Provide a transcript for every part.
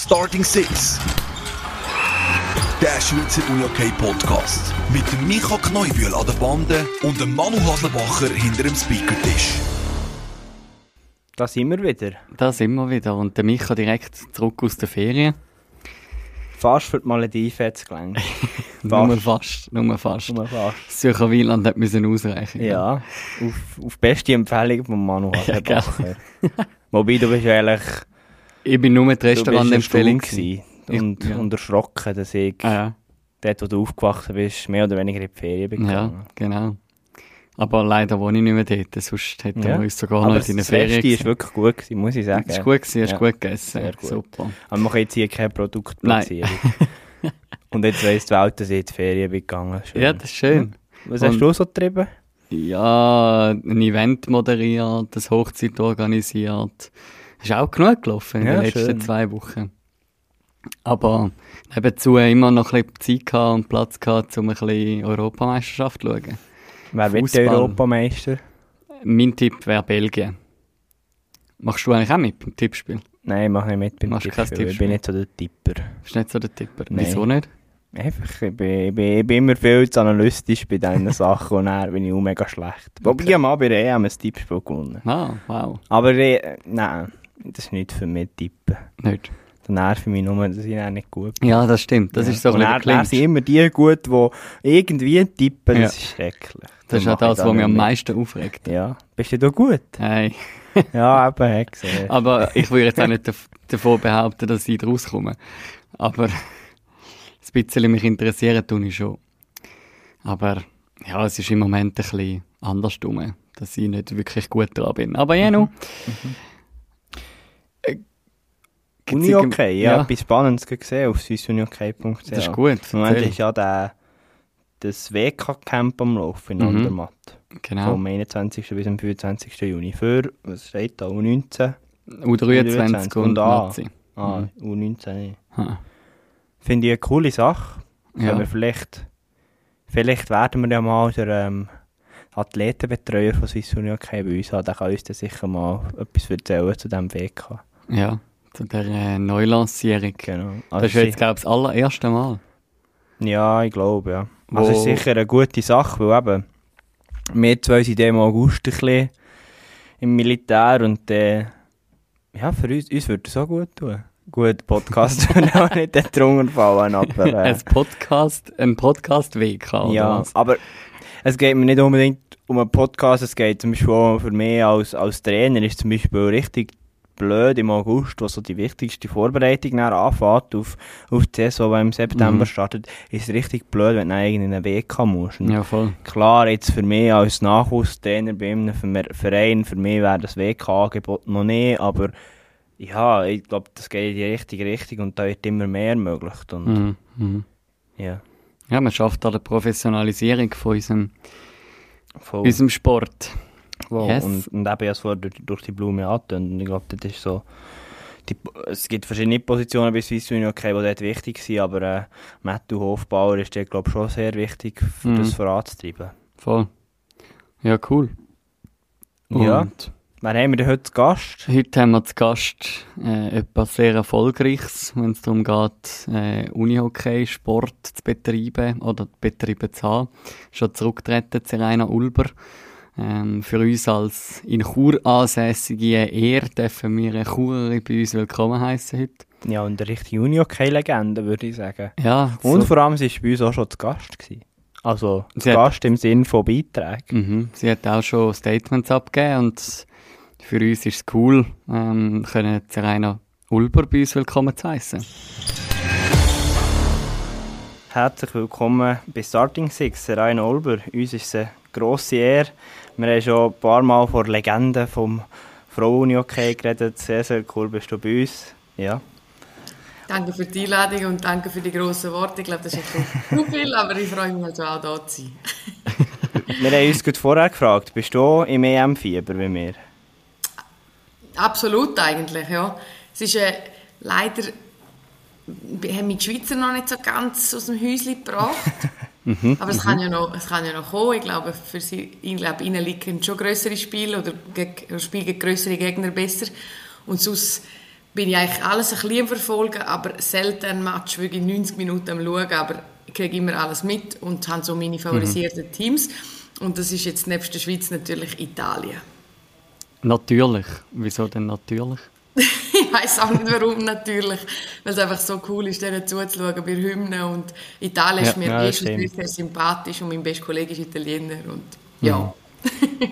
Starting Six. Der Schweizer UJK Podcast. Mit dem Micha Kneubühl an der Bande und dem Manu Haslebacher hinter dem Speakertisch. Da sind wir wieder. Da sind wir wieder. Und der Micha direkt zurück aus der Ferien. Fast für die Malediven jetzt gelangt. Nur fast. Nur fast. Nur fast. Das Zürcher Wieland hat müssen ausreichen. Ja, auf, auf beste Empfehlung von Manu Ja, Haslebacher. Wobei, du bist eigentlich... Ich bin nur bist Restaurantempfehlung. und, ja. und erschrocken, dass ich Ah, ja. dort, wo du aufgewachsen bist, mehr oder weniger in die Ferien bin ja, gegangen. genau. Aber leider wohne ich nicht mehr dort. Sonst hätten Ja. wir uns sogar Aber noch in der Ferien Resti ist gesehen. wirklich gut gewesen, muss ich sagen. Es war gut, gewesen, hast Ja. gut gegessen. Sehr gut. Super. Aber man kann jetzt hier keine Produktplatzierung. und jetzt weiss die Welt, dass ich in die Ferien bin gegangen. Schön. Ja, das ist schön. Was hast Und- du so getrieben? Ja, ein Event moderiert, das Hochzeit organisiert. Ist auch genug gelaufen in Ja, den letzten schön. zwei Wochen. Aber nebenzu immer noch ein bisschen Zeit und Platz gehabt, um ein bisschen Europameisterschaft zu schauen. Wer wird der. Europameister? Mein Tipp wäre Belgien. Machst du eigentlich auch mit beim Tippspiel? Nein, ich mache nicht mit beim Machst Tippspiel. Ich bin nicht so der Tipper. Bist du nicht so der Tipper? Nein. Wieso nicht? Einfach, ich bin, ich, bin, ich bin immer viel zu analytisch bei diesen Sachen und dann bin ich auch mega schlecht. Wobei ich mal bei der EM ein Tippspiel gewonnen. Ah, wow. Aber äh, nein, das ist nicht für mich Tippen. Nicht. Dann nerven mich nur, dass ich dann nicht gut bin. Ja, das stimmt. Das Ja. ist so ein bisschen sind immer die gut, die irgendwie tippen, das Ja. ist schrecklich. Das ist Dann auch das, was ich mich am meisten aufregt. Ja, bist du da gut? Hey. Ja, eben, gesehen. Aber ich würde jetzt auch nicht dav- davon behaupten, dass ich draus komme. Aber ein bisschen mich interessieren tue ich schon. Aber ja, es ist im Moment ein bisschen andersrum, dass ich nicht wirklich gut dran bin. Aber ja, nu. Äh, gibt's Uni irgend- okay, ja, etwas Spannendes gesehen auf swissuniok.ch. Das ist gut. Im Moment ist ja der, das WK-Camp am Laufen in Mhm. Andermatt. Genau. Vom 21. bis am 25. Juni. Für, was steht da, U19? U23 und und A. Nazi. Ah, Mhm. U19 nicht. Ha. Finde ich eine coole Sache. Ja. Aber vielleicht, vielleicht werden wir ja mal den ähm, Athletenbetreuer von Swiss Uni okay bei uns haben. Der kann uns dann sicher mal etwas erzählen zu diesem WK. ja, zu der äh, Neulancierung. Genau. Das ist jetzt, glaube ich, das allererste Mal. Ja, ich glaube, ja. Wo- Also ist sicher eine gute Sache, weil eben, wir zwei sind im August ein bisschen im Militär und äh, ja, für uns, uns würde es auch gut tun. Gut, Podcast würde auch nicht drunter fallen, aber äh, Ein Podcast, ein Podcast-Weg, ja, was? aber es geht mir nicht unbedingt um einen Podcast, es geht zum Beispiel auch für mich als, als Trainer ist zum Beispiel richtig blöd im August, wo so die wichtigste Vorbereitung dann anfängt auf, auf die Saison, die im September Mhm. startet, ist es richtig blöd, wenn du in einen WK musst. Und Ja, voll. Klar, jetzt für mich als Nachwuchstrainer bei einem Ver- Verein, für mich wäre das WK-Angebot noch nicht, aber ja, ich glaube, das geht in die richtige Richtung und da wird immer mehr ermöglicht. Und, Mhm. Mhm. ja, Ja, man schafft da die Professionalisierung von unserem, voll. unserem Sport. Wow. Yes. Und, und eben, es wurde durch, durch die Blume angetönt. Und ich glaube, das ist so. Die, es gibt verschiedene Positionen bei Swiss Union, okay, die dort wichtig sind, aber äh, Matthew Hofbauer ist dort, glaube ich, schon sehr wichtig, für Mhm. das voranzutreiben. Voll. Ja, cool. Ja. Und Wer haben wir denn heute zu Gast? heute haben wir zu Gast äh, etwas sehr Erfolgreiches, wenn es darum geht, äh, Unihockey-Sport zu betreiben oder betreiben zu haben. Schon zurückgetreten, Serena Ulber. Ähm, für uns als in Chur ansässige Ehre dürfen wir eine Churerin bei uns willkommen heißen heute. Ja, und eine richtige Union-Legende, würde ich sagen. Ja, Und so- vor allem, sie war bei uns auch schon zu Gast. Gewesen. Also, zu Gast im Sinn von Beiträgen. Mhm. Sie hat auch schon Statements abgegeben und für uns ist es cool, ähm, können Serena Ulber bei uns willkommen zu heißen. Herzlich willkommen bei Starting Six, Rainer Olber. Uns ist es eine grosse Ehre. Wir haben schon ein paar Mal vor Legenden vom Frauen-Hockey geredet. Sehr, sehr cool bist du bei uns. Ja. Danke für die Einladung und danke für die grossen Worte. Ich glaube, das ist bisschen zu viel, aber ich freue mich also auch da zu sein. Wir haben uns gerade vorher gefragt, bist du im EM-Fieber wie wir? Absolut eigentlich, ja. Es ist äh, leider, wir haben die Schweizer noch nicht so ganz aus dem Häuschen gebracht. Aber es kann, ja noch, es kann ja noch kommen. Ich glaube, für sie, ich glaube, ihnen liegen schon größere Spiele oder geg- oder Spiele gegen größere Gegner besser. Und sonst bin ich eigentlich alles ein bisschen verfolgen, aber selten ein Match wirklich 90 Minuten am schauen, aber ich kriege immer alles mit und habe so meine favorisierten mhm. Teams. Und das ist jetzt nebst der Schweiz natürlich Italien. Natürlich. Wieso denn natürlich? ich weiß auch nicht warum natürlich, weil es einfach so cool ist, denen zuzuschauen bei Hymnen und Italien ja, ist mir ja, eh sehr, sehr sympathisch und mein bester Kollege ist Italiener und ja. Mhm.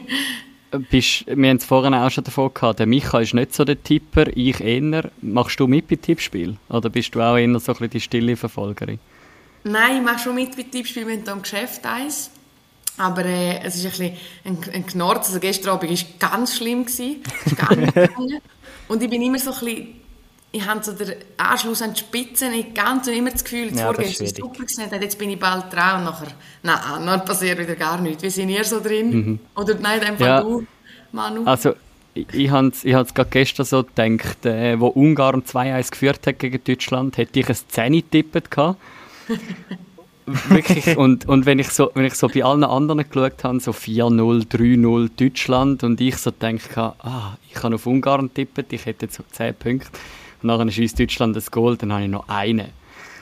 Bist, wir haben es vorhin auch schon davon gehabt, der Micha ist nicht so der Tipper, ich eher. Machst du mit bei Tippspiel? Oder bist du auch eher so ein bisschen die stille Verfolgerin? Nein, ich mache schon mit bei Tippspiel, wenn du am Geschäft eins. Aber äh, es ist ein bisschen ein, ein Knorz. Also gestern Abend war ganz schlimm. Gewesen. Ist gar nicht Und ich bin immer so ein bisschen, ich habe so den Anschluss an die Spitze nicht ganz und immer das Gefühl, jetzt ja, vorgehen ist super gewesen, jetzt bin ich bald dran und nachher, nein, dann passiert wieder gar nichts. Wie sind ihr so drin? Mhm. Oder nein, einfach ja. du, Manu? Also, ich, ich habe es gerade gestern so gedacht, äh, wo Ungarn 2-1 geführt hat gegen Deutschland, hätte ich ein 10 getippt gehabt. Wirklich. Und, und wenn, ich so, wenn ich so bei allen anderen geschaut habe, so 4-0, 3-0 Deutschland und ich so denke, ah, ich habe auf Ungarn tippet, ich hätte jetzt so 10 Punkte. Und nachher schießt Deutschland das Goal, dann habe ich noch einen.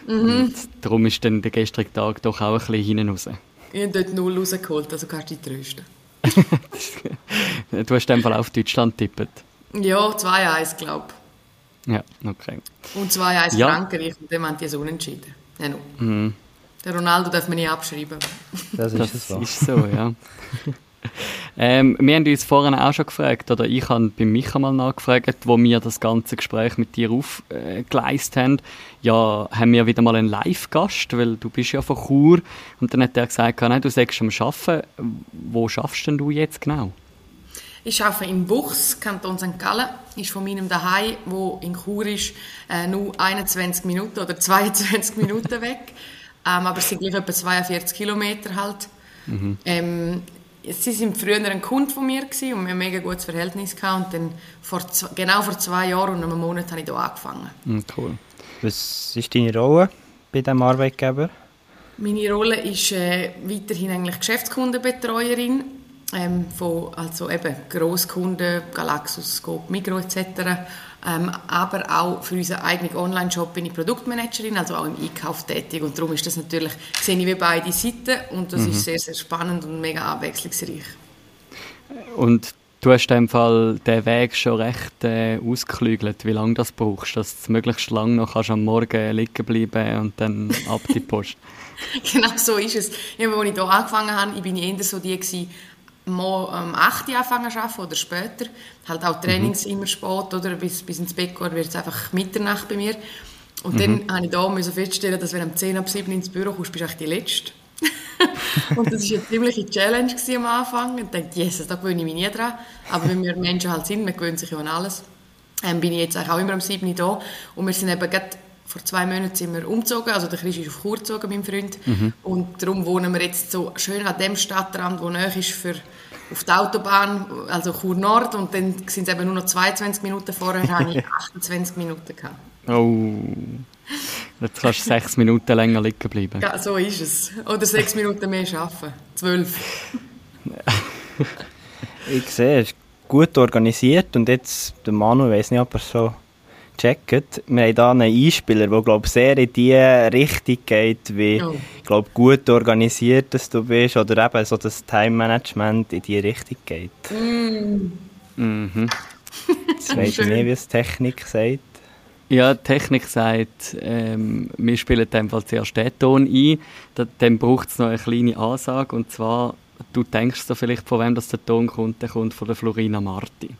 Mhm. Und darum ist dann der gestrige Tag doch auch ein bisschen hinten raus. Ich habe dort 0 rausgeholt, also kannst du dich trösten. du hast in dem Fall auf Deutschland tippet. Ja, 2-1, glaube ich. Ja, okay. Und 2-1 ja. Frankreich und dann haben die so unentschieden. Ja, no. mhm. Der Ronaldo darf man nicht abschreiben. Das ist, das so. ist so, ja. ähm, wir haben uns vorhin auch schon gefragt, oder ich habe bei Micha mal nachgefragt, wo wir das ganze Gespräch mit dir aufgeleistet haben. Ja, haben wir wieder mal einen Live-Gast, weil du bist ja von Chur. Und dann hat er gesagt, nein, du sagst am Arbeiten. Wo schaffst denn du jetzt genau? Ich arbeite im Buchs, Kanton St. Gallen. Ist von meinem Daheim, wo in Chur ist, äh, nur 21 Minuten oder 22 Minuten weg. Ähm, aber es sind gleich etwa 42 Kilometer halt. Mhm. Ähm, sie sind früher ein Kunde von mir gewesen und wir haben ein mega gutes Verhältnis gehabt. Und dann vor zwei, genau vor zwei Jahren und einem Monat habe ich hier angefangen. Mhm, cool. Was ist deine Rolle bei diesem Arbeitgeber? Meine Rolle ist äh, weiterhin eigentlich Geschäftskundenbetreuerin ähm, von also eben Grosskunden, Galaxus, Scope, Migro etc. Ähm, aber auch für unseren eigenen Online-Shop bin ich Produktmanagerin, also auch im Einkauf tätig. Und darum ist das natürlich, sehe ich wie beide Seiten und das mhm. ist sehr, sehr spannend und mega abwechslungsreich. Und du hast in dem Fall den Weg schon recht äh, ausgeklügelt, wie lange das brauchst, dass du möglichst lange noch kannst am Morgen liegen bleiben und dann ab die Post. genau so ist es. Ja, als ich hier angefangen habe, ich bin eher so die gewesen, mal um 8 Uhr anfangen zu arbeiten oder später. Halt auch Trainings mhm. immer spät oder bis, bis ins Bett gehen, wird es einfach Mitternacht bei mir. Und mhm. dann musste ich da müssen feststellen, dass wenn du um 10 ab 7 ins Büro kommst, bist du die Letzte. und das war eine ziemliche Challenge am Anfang. Ich dachte, Jesus, da gewöhne ich mich nie dran. Aber wenn wir Menschen halt sind, man gewöhnt sich ja an alles, ähm, bin ich jetzt auch immer um 7 Uhr da. Und wir sind eben gerade vor zwei Monaten sind wir umgezogen, also der Chris ist auf Chur gezogen, mein Freund. Mhm. Und darum wohnen wir jetzt so schön an dem Stadtrand, wo näher ist für auf der Autobahn, also Chur Nord. Und dann sind es eben nur noch 22 Minuten, vorher habe ich 28 Minuten gehabt. Oh, jetzt kannst du sechs Minuten länger liegen bleiben. Ja, so ist es. Oder sechs Minuten mehr arbeiten. Zwölf. ich sehe, es ist gut organisiert und jetzt, der Manu, ich weiß nicht, ob er so checkt. Wir haben hier einen Einspieler, der glaub, sehr in die Richtung geht, wie oh. glaub, gut organisiert dass du bist oder eben so das Time-Management in die Richtung geht. Mm. Mhm. Jetzt weiß ich nicht, wie es Technik sagt. Ja, Technik sagt, ähm, wir spielen in Fall zuerst den Ton ein, dann braucht es noch eine kleine Ansage und zwar, du denkst so vielleicht, von wem das der Ton kommt, der kommt von der Florina Marti.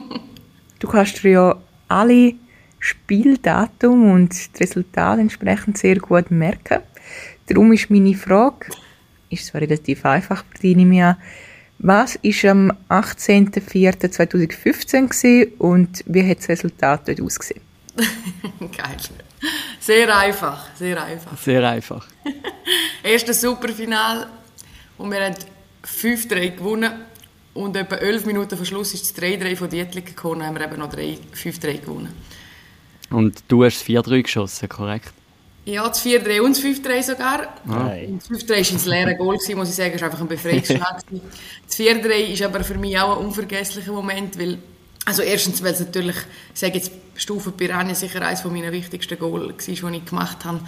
du kannst dir ja alle Spieldatum und das Resultat entsprechend sehr gut merken. Darum ist meine Frage, ist zwar relativ einfach, bediene mich an, was ist am 18.04.2015 und wie hat das Resultat dort ausgesehen? Geil. Sehr einfach, sehr einfach. Sehr einfach. Erstes Superfinal und wir haben 5-3 gewonnen und etwa 11 Minuten vor Schluss ist das 3-3 von Dietlik gekommen, haben wir eben noch 5-3 gewonnen. Und du hast das 4-3 geschossen, korrekt? Ja, das 4-3 und das 5-3 sogar. Nein. Das 5-3 war ins leere Goal, muss ich sagen. Es war einfach ein Befreiungsschlag. das 4-3 ist aber für mich auch ein unvergesslicher Moment, weil Also erstens, weil es natürlich, ich sage jetzt, Stufe Piranha sicher eines meiner wichtigsten Goal war, die ich gemacht habe.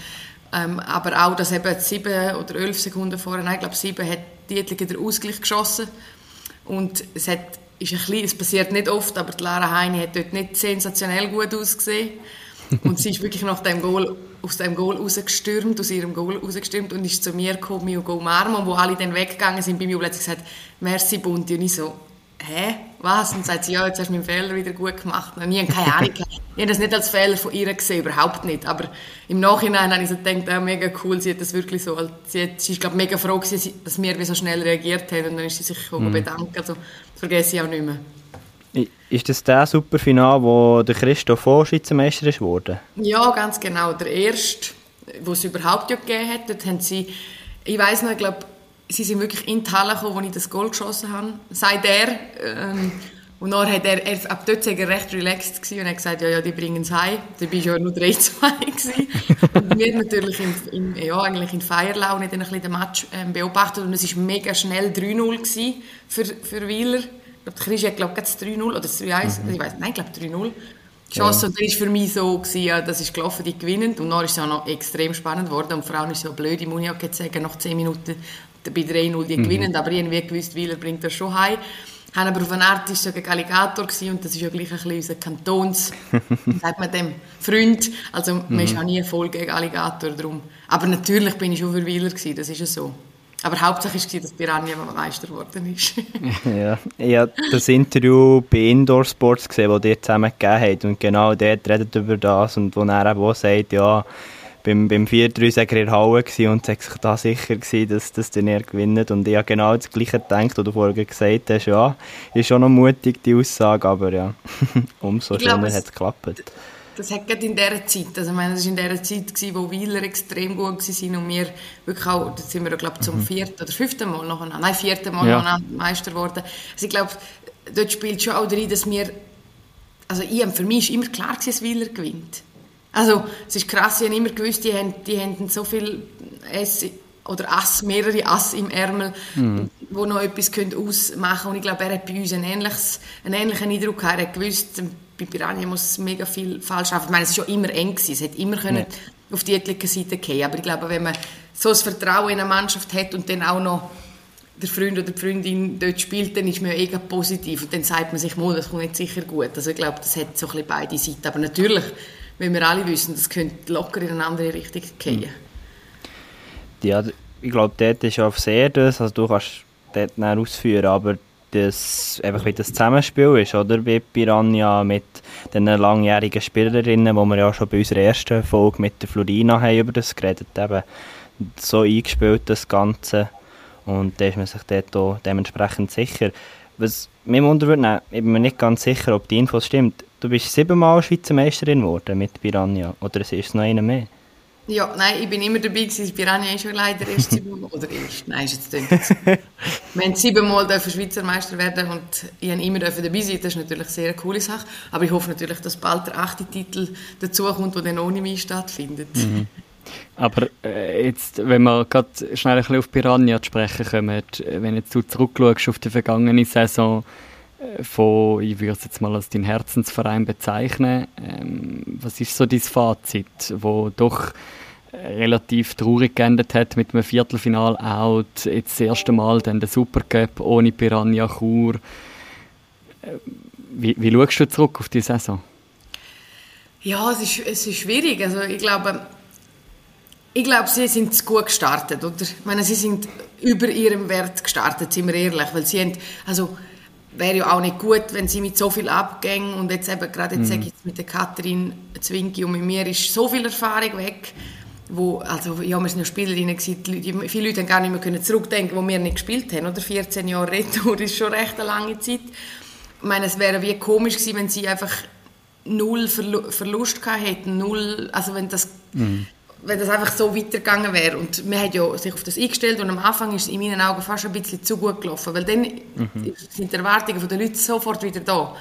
Ähm, aber auch, dass eben sieben oder elf Sekunden vorher, nein, ich glaube sieben, hat Dietliger den Ausgleich geschossen. Und es hat, ist ein bisschen, es passiert nicht oft, aber die Lara Heini hat dort nicht sensationell gut ausgesehen. Und sie ist wirklich nach dem Goal, aus dem Goal rausgestürmt, aus ihrem Goal rausgestürmt und ist zu mir gekommen, mich umarmen. Und wo alle dann weggegangen sind, bei mir plötzlich gesagt, merci Bunti. Und ich so, hä, was? Und sagt sie, ja, jetzt hast du meinen Fehler wieder gut gemacht. Und ich habe keine Ahnung. ich habe das nicht als Fehler von ihr gesehen, überhaupt nicht. Aber im Nachhinein habe ich so gedacht, ja, mega cool, sie hat das wirklich so, sie, hat, sie ist, glaube mega froh gewesen, dass wir so schnell reagiert haben. Und dann ist sie sich mhm. bedankt. Also, vergesse ich auch nicht mehr. Ist das der Superfinal, wo der Christoph Voss Schweizermeister ist worden? Ja, ganz genau. Der erste, wo es überhaupt ja gegeben hat. Dort haben sie, ich weiß noch, ich glaube, sie sind wirklich in die Halle gekommen, wo ich das Goal geschossen habe. Seit er. Ähm, und dann hat er, er ab dort war er recht relaxed gewesen und hat gesagt, ja, ja, die bringen es heim. Da war ja nur 3-2 Und wir natürlich in, in, ja, eigentlich in Feierlaune dann ein bisschen den Match ähm, beobachtet und es war mega schnell 3-0 für, für Wieler. Ich glaube, Chris hat, glaube ich, 3-0 oder 3-1, mhm. ich weiß nein, ich glaube 3-0 geschossen. Ja. Und das war für mich so, gewesen, ja, das ist gelaufen, die gewinnen. Und dann ist es auch noch extrem spannend geworden. Und vor allem ist es ja blöd, ich muss ja sagen, nach 10 Minuten bei 3-0 die mhm. gewinnen. Aber irgendwie gewusst, Wieler bringt das schon heim. Haben aber auf eine Art ist so gegen Alligator gewesen, und das ist ja gleich ein bisschen unser Kantons, sagt man dem, Freund. Also man mhm. ist auch nie voll gegen Alligator drum. Aber natürlich bin ich schon für Wieler gewesen, das ist ja so. Aber hauptsächlich war dass Piranha Meister geworden ist. ja, ich habe das Interview bei Indoor Sports gesehen, das ihr zusammen gegeben habt. Und genau dort redet über das und wo er eben auch sagt, ja, beim, beim 4-3 war er in der Halle und war sich da sicher, gewesen, dass, dass der er gewinnt. Und ich habe genau das Gleiche gedacht, was du vorher gesagt hast. Ja, ist schon noch mutig, die Aussage, aber ja, umso schöner hat es geklappt. Das hat gerade in dieser Zeit, also ich meine, das war in dieser Zeit, gewesen, wo Wieler extrem gut waren und wir wirklich auch, da sind wir, glaube ich, zum mhm. vierten oder fünften Mal noch, nein, vierten Mal ja. noch Meister geworden. Also ich glaube, dort spielt schon auch drin, dass wir, also ich, für mich war immer klar, dass Wieler gewinnt. Also es ist krass, ich habe immer gewusst, die haben, die haben so viel S oder Ass, mehrere Ass im Ärmel, mhm. wo noch etwas ausmachen können. Und ich glaube, er hat bei uns einen, ähnliches, einen ähnlichen Eindruck gehabt. Er hat gewusst, bei Piranha muss mega viel falsch arbeiten. Ich meine, es war schon immer eng gewesen. Es hätte immer können ja. auf die etliche Seite gehen Aber ich glaube, wenn man so ein Vertrauen in eine Mannschaft hat und dann auch noch der Freund oder die Freundin dort spielt, dann ist man ja eh positiv. Und dann sagt man sich, mal, das kommt nicht sicher gut. Also ich glaube, das hat so ein bisschen beide Seiten. Aber natürlich weil wir alle wissen, das könnte locker in eine andere Richtung gehen. Ja, ich glaube, dort ist auch sehr das, also du kannst dort nicht ausführen, aber das, einfach wie das Zusammenspiel ist, oder? Bei Piranha mit den langjährigen Spielerinnen, wo wir ja schon bei unserer ersten Folge mit der Florina haben über das geredet eben so eingespielt, das Ganze. Und da ist man sich dort auch dementsprechend sicher. Was mich wundern ich bin mir nicht ganz sicher, ob die Infos stimmt. Du bist siebenmal Schweizer Meisterin geworden mit Piranha. Oder ist es noch einer mehr? Ja, nein, ich bin immer dabei gewesen. Piranha ist schon leider erst siebenmal. Oder erst, nein, ist jetzt nicht. Wir haben siebenmal Schweizer Meister werden und ich habe immer dabei sein. Das ist natürlich eine sehr coole Sache. Aber ich hoffe natürlich, dass bald der achte Titel dazukommt, der dann ohne mich stattfindet. Mhm. Aber äh, jetzt, wenn wir gerade schnell ein bisschen auf Piranha zu sprechen kommen, wenn jetzt du zurückschaust auf die vergangene Saison, von, ich würde es jetzt mal als deinen Herzensverein bezeichnen. Ähm, was ist so dein Fazit, wo doch äh, relativ traurig geendet hat mit einem Viertelfinal-Out, jetzt das erste Mal dann der Supercup ohne Piranha Chur. Äh, wie, wie schaust du zurück auf die Saison? Ja, es ist, es ist schwierig. Also ich glaube, ich glaube, sie sind gut gestartet, oder? Ich meine, sie sind über ihrem Wert gestartet, sind wir ehrlich, weil sie haben, also wäre ja auch nicht gut, wenn sie mit so viel Abgängen und jetzt eben gerade jetzt mhm. sage ich mit der Katrin Zwinki und mit mir ist so viel Erfahrung weg, wo, also ja, wir sind ja Spielerinnen gewesen, viele Leute haben gar nicht mehr können zurückdenken, wo wir nicht gespielt haben, oder? 14 Jahre Retour ist schon recht eine lange Zeit. Ich meine, es wäre wie komisch gewesen, wenn sie einfach null Verlu Verlust gehabt hätten, null, also wenn das... Mhm wenn das einfach so weitergegangen wäre. Und man hat ja sich auf das eingestellt und am Anfang ist es in meinen Augen fast ein bisschen zu gut gelaufen, weil dann mhm. sind die Erwartungen der Leute sofort wieder da.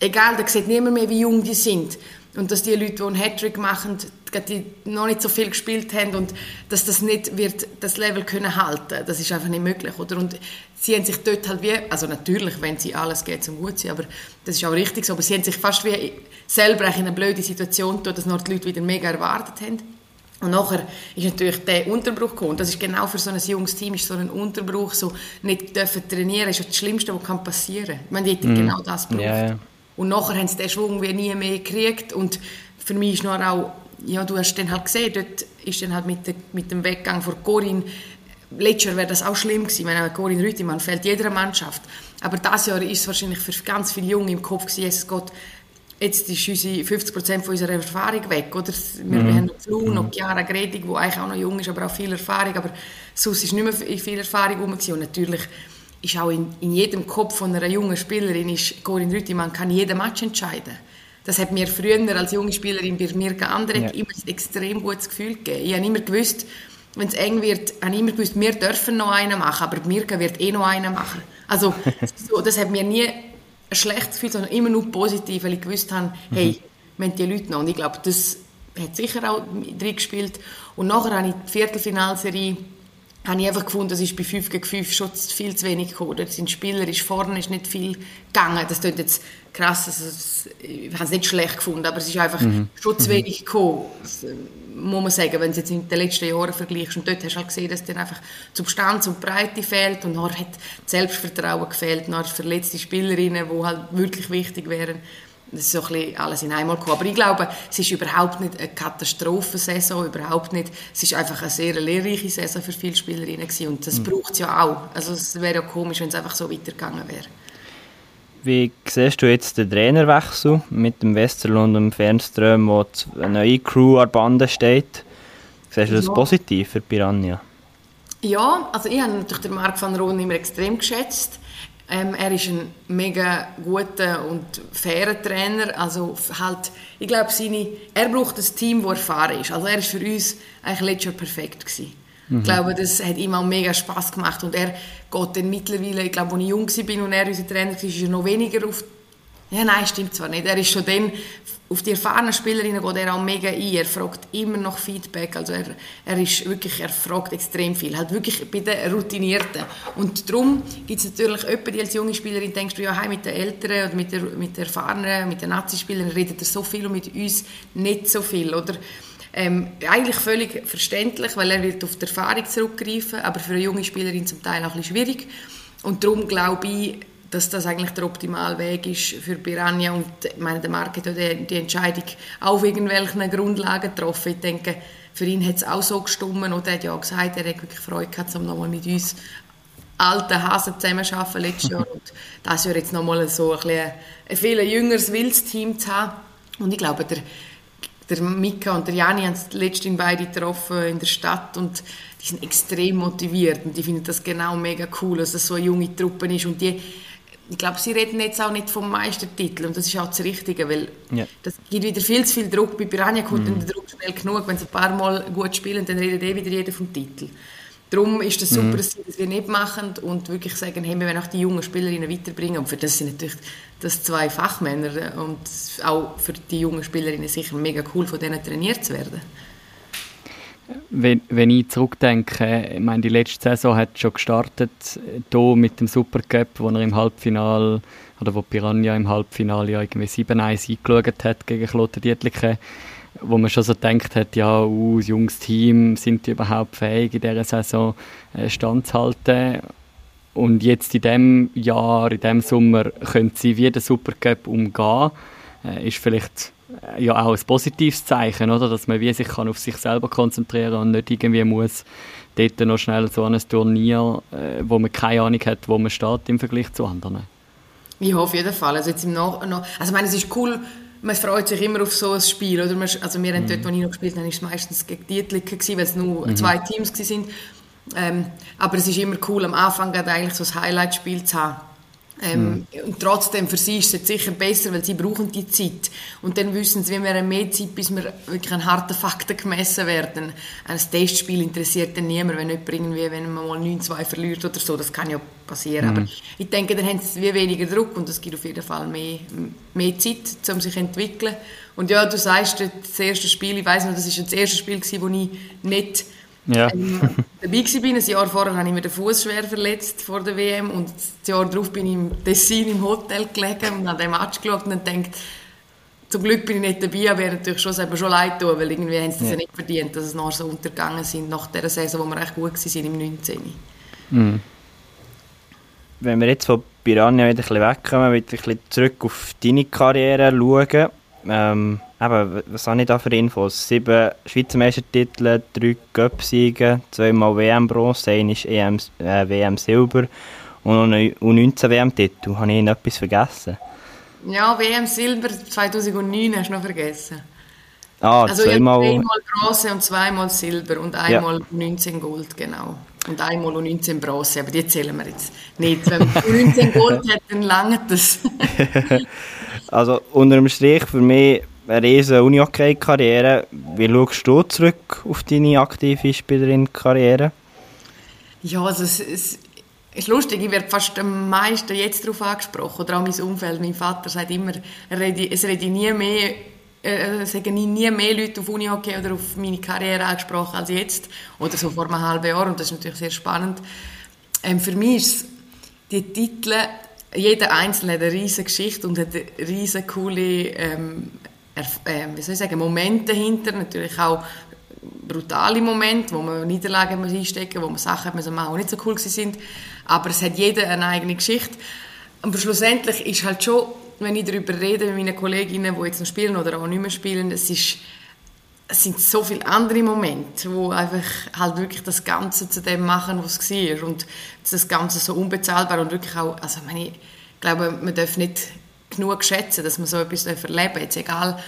Egal, da sieht niemand mehr, wie jung die sind. Und dass die Leute, die einen Hattrick machen, die noch nicht so viel gespielt haben und dass das nicht wird das Level können halten, das ist einfach nicht möglich, oder? Und sie haben sich dort halt wie, also natürlich, wenn sie alles geht zum gut sein, aber das ist auch richtig so, aber sie haben sich fast wie selber in eine blöde Situation getan, dass noch die Leute wieder mega erwartet haben. Und nachher ist natürlich der Unterbruch gekommen. Und das ist genau für so ein junges Team, ist so ein Unterbruch, so nicht dürfen trainieren, ist das Schlimmste, was passieren kann. Man hätte mm. genau das braucht. Yeah. Und nachher haben sie den Schwung wie nie mehr gekriegt. Und für mich ist noch auch, ja, du hast dann halt gesehen, dort ist dann halt mit, de, mit dem Weggang von Corinne, letztes Jahr wäre das auch schlimm gewesen, wenn Corinne Rüttimann fällt jeder Mannschaft. Aber dieses Jahr ist es wahrscheinlich für ganz viele Junge im Kopf gewesen, es geht jetzt ist unsere 50% von unserer Erfahrung weg, oder? Wir, mhm. wir haben noch Flu, noch Chiara Gredig, die eigentlich auch noch jung ist, aber auch viel Erfahrung, aber sonst ist nicht mehr viel Erfahrung rum und natürlich ist auch in, in jedem Kopf von einer jungen Spielerin ist Corinne Rüttimann kann jeden Match entscheiden. Das hat mir früher als junge Spielerin bei Mirka Andrek ja. immer ein extrem gutes Gefühl gegeben. Ich habe immer gewusst, wenn es eng wird, habe ich immer gewusst, wir dürfen noch einen machen, aber Mirka wird eh noch einen machen. Also so, das hat mir nie schlechtes Gefühl, sondern immer nur positiv, weil ich gewusst habe, mhm. hey, wir haben die Leute noch. Und ich glaube, das hat sicher auch drin gespielt. Und nachher habe ich die Viertelfinalserie habe ich einfach gefunden, das ist bei 5 gegen 5 schon viel zu wenig gekommen. Dort sind Spieler, ist vorne ist nicht viel gegangen. Das klingt jetzt krass, also ich habe es nicht schlecht gefunden, aber es ist einfach mhm. schon zu mhm. wenig gekommen, das, äh, muss man sagen, wenn du jetzt in den letzten Jahren vergleichst. Und dort hast du halt gesehen, dass dann einfach Substanz und Breite fehlt und dann hat Selbstvertrauen gefehlt, dann verletzte Spielerinnen, die halt wirklich wichtig wären. Das ist so ein bisschen alles in einmal gekommen. Aber ich glaube, es ist überhaupt nicht eine Katastrophensaison, überhaupt nicht. Es ist einfach eine sehr lehrreiche Saison für viele Spielerinnen gewesen. und das mhm. braucht es ja auch. Also es wäre ja komisch, wenn es einfach so weitergegangen wäre. Wie siehst du jetzt den Trainerwechsel mit dem Westerlo und dem Fernström, wo eine neue Crew an Bande steht? Siehst du das ja. positiv für Piranha? Ja, also ich habe natürlich den Marc van Roon immer extrem geschätzt. Ähm, er ist ein mega guter und fairer Trainer. Also halt, ich glaube, seine, er braucht ein Team, das erfahren ist. Also er ist für uns eigentlich letztes Jahr perfekt gewesen. Mhm. Ich glaube, das hat ihm auch mega Spaß gemacht und er geht dann mittlerweile, ich glaube, als ich jung war und er unser Trainer war, ist er noch weniger auf ja, nein, stimmt zwar nicht. Er ist schon dann, auf die erfahrenen Spielerinnen geht er auch mega ein. Er fragt immer noch Feedback. Also er, er ist wirklich, er fragt extrem viel. Halt wirklich bei den Routinierten. Und darum gibt es natürlich jemanden, die als junge Spielerin denkst du, ja, hey, mit den Älteren oder mit den mit der Erfahrenen, mit den Nazi-Spielern redet er so viel und mit uns nicht so viel, oder? Ähm, eigentlich völlig verständlich, weil er wird auf die Erfahrung zurückgreifen, aber für eine junge Spielerin zum Teil auch ein bisschen schwierig. Und darum glaube ich, dass das eigentlich der optimale Weg ist für Piranha. Und meine, der Marc hat die, Entscheidung auf irgendwelchen Grundlagen getroffen. Ich denke, für ihn hat es auch so gestummen und er hat ja auch gesagt, er hat wirklich Freude gehabt, um nochmal mit uns alten Hasen zusammenzuarbeiten letztes Jahr. Und das Jahr jetzt nochmal so ein, bisschen ein viel jüngeres, wildes Team zu haben. Und ich glaube, der der Mika und der Jani haben letztens beide getroffen in der Stadt und die sind extrem motiviert und die finden das genau mega cool, dass das so eine junge Truppe ist und die ich glaube, sie reden jetzt auch nicht vom Meistertitel und das ist auch das Richtige, weil ja. das gibt wieder viel zu viel Druck. Bei Piranha kommt mm. der Druck schnell genug, wenn sie ein paar Mal gut spielen, dann redet eh wieder jeder vom Titel. Darum ist es das super, mm. dass wir nicht machen und wirklich sagen, hey, wir wollen auch die jungen Spielerinnen weiterbringen und für das sind natürlich das zwei Fachmänner und auch für die jungen Spielerinnen sicher mega cool, von denen trainiert zu werden. Wenn, wenn ich zurückdenke, ich meine, die letzte Saison hat schon gestartet, hier mit dem Supercup, wo er im Halbfinale, oder wo Piranha im Halbfinale ja irgendwie 7-1 eingeschaut hat gegen Kloten Dietliken, wo man schon so gedacht hat, ja, uh, das junges Team, sind die überhaupt fähig, in dieser Saison äh, standzuhalten? Und jetzt in diesem Jahr, in diesem Sommer, können sie wie den Supercup umgehen. Äh, ist vielleicht ja auch ein positives Zeichen, oder? dass man wie sich kann auf sich selber konzentrieren kann und nicht irgendwie muss dort noch schnell so ein Turnier, äh, wo man keine Ahnung hat, wo man steht im Vergleich zu anderen. Ja, auf jeden Fall. Also, jetzt im noch, also ich meine, es ist cool, man freut sich immer auf so ein Spiel. Oder? also wir haben mhm. dort, wo ich noch gespielt habe, war es meistens gegen Dietliken, weil es nur mhm. zwei Teams waren. Ähm, aber es ist immer cool, am Anfang eigentlich so ein Highlight-Spiel zu haben Ähm, mhm. Und trotzdem, für sie ist es jetzt sicher besser, weil sie brauchen die Zeit. Und dann wissen sie, wie wir mehr Zeit, bis wir wirklich an harten Fakten gemessen werden. Ein Testspiel interessiert dann niemand, wenn jemand irgendwie, wenn man mal 9-2 verliert oder so, das kann ja passieren. Mhm. Aber ich denke, dann haben sie wie weniger Druck und es gibt auf jeden Fall mehr, mehr Zeit, um sich zu entwickeln. Und ja, du sagst, das erste Spiel, ich weiß noch, das war das erste Spiel, das ich nicht ja. ähm, dabei war. Ein Jahr vorher habe ich mir den Fuß schwer verletzt vor der WM und das Jahr darauf bin ich im Tessin im Hotel gelegen und habe den Match geschaut und denkt, zum Glück bin ich nicht dabei, aber natürlich schon, selber schon leid tun, weil irgendwie haben sie das ja. nicht verdient, dass es nachher so untergegangen sind, nach der Saison, wo wir echt gut waren im 19. Mhm. Wenn wir jetzt von Piranha wieder ein bisschen wegkommen, wieder ein bisschen zurück auf deine Karriere schauen, ähm, eben, was habe ich da für Infos? Sieben Schweizer Meistertitel, drei Cup-Siege, zweimal WM-Bronze, einmal EM, äh, WM-Silber und noch U19 WM-Titel. Habe ich Ihnen etwas vergessen? Ja, WM-Silber 2009 hast du noch vergessen. Ah, also zweimal... zweimal Bronze und zweimal Silber und einmal ja. 19 Gold, genau. Und einmal 19 Bronze, aber die zählen wir jetzt nicht. Wenn man 19 Gold hat, dann langt das. also unter dem Strich für mich eine riesige Uni-Hockey-Karriere. Wie schaust du zurück auf deine aktive Spielerin-Karriere? Ja, also es, es ist lustig, ich werde fast am meisten jetzt darauf angesprochen, oder auch mein Umfeld. Mein Vater sagt immer, es rede nie mehr äh, sagen nie mehr Leute auf Unihockey oder auf meine Karriere angesprochen als jetzt oder so vor einem halben Jahr und das ist natürlich sehr spannend. Ähm, für mich ist die Titel, jeder Einzelne hat eine riesige Geschichte und hat riesige coole ähm, äh, wie soll ich sagen, Momente dahinter, natürlich auch brutale Momente, wo man Niederlagen muss einstecken wo man Sachen müssen machen, die nicht so cool sind. Aber es hat jeder eine eigene Geschichte. Aber schlussendlich ist halt schon, wenn ich darüber rede mit meinen Kolleginnen, die jetzt noch spielen oder auch nicht mehr spielen, es ist es sind so viele andere Momente, wo einfach halt wirklich das Ganze zu dem machen, was es war und das Ganze so unbezahlbar und wirklich auch, also meine, ich glaube, man darf nicht genug schätzen, dass man so etwas erleben darf. egal,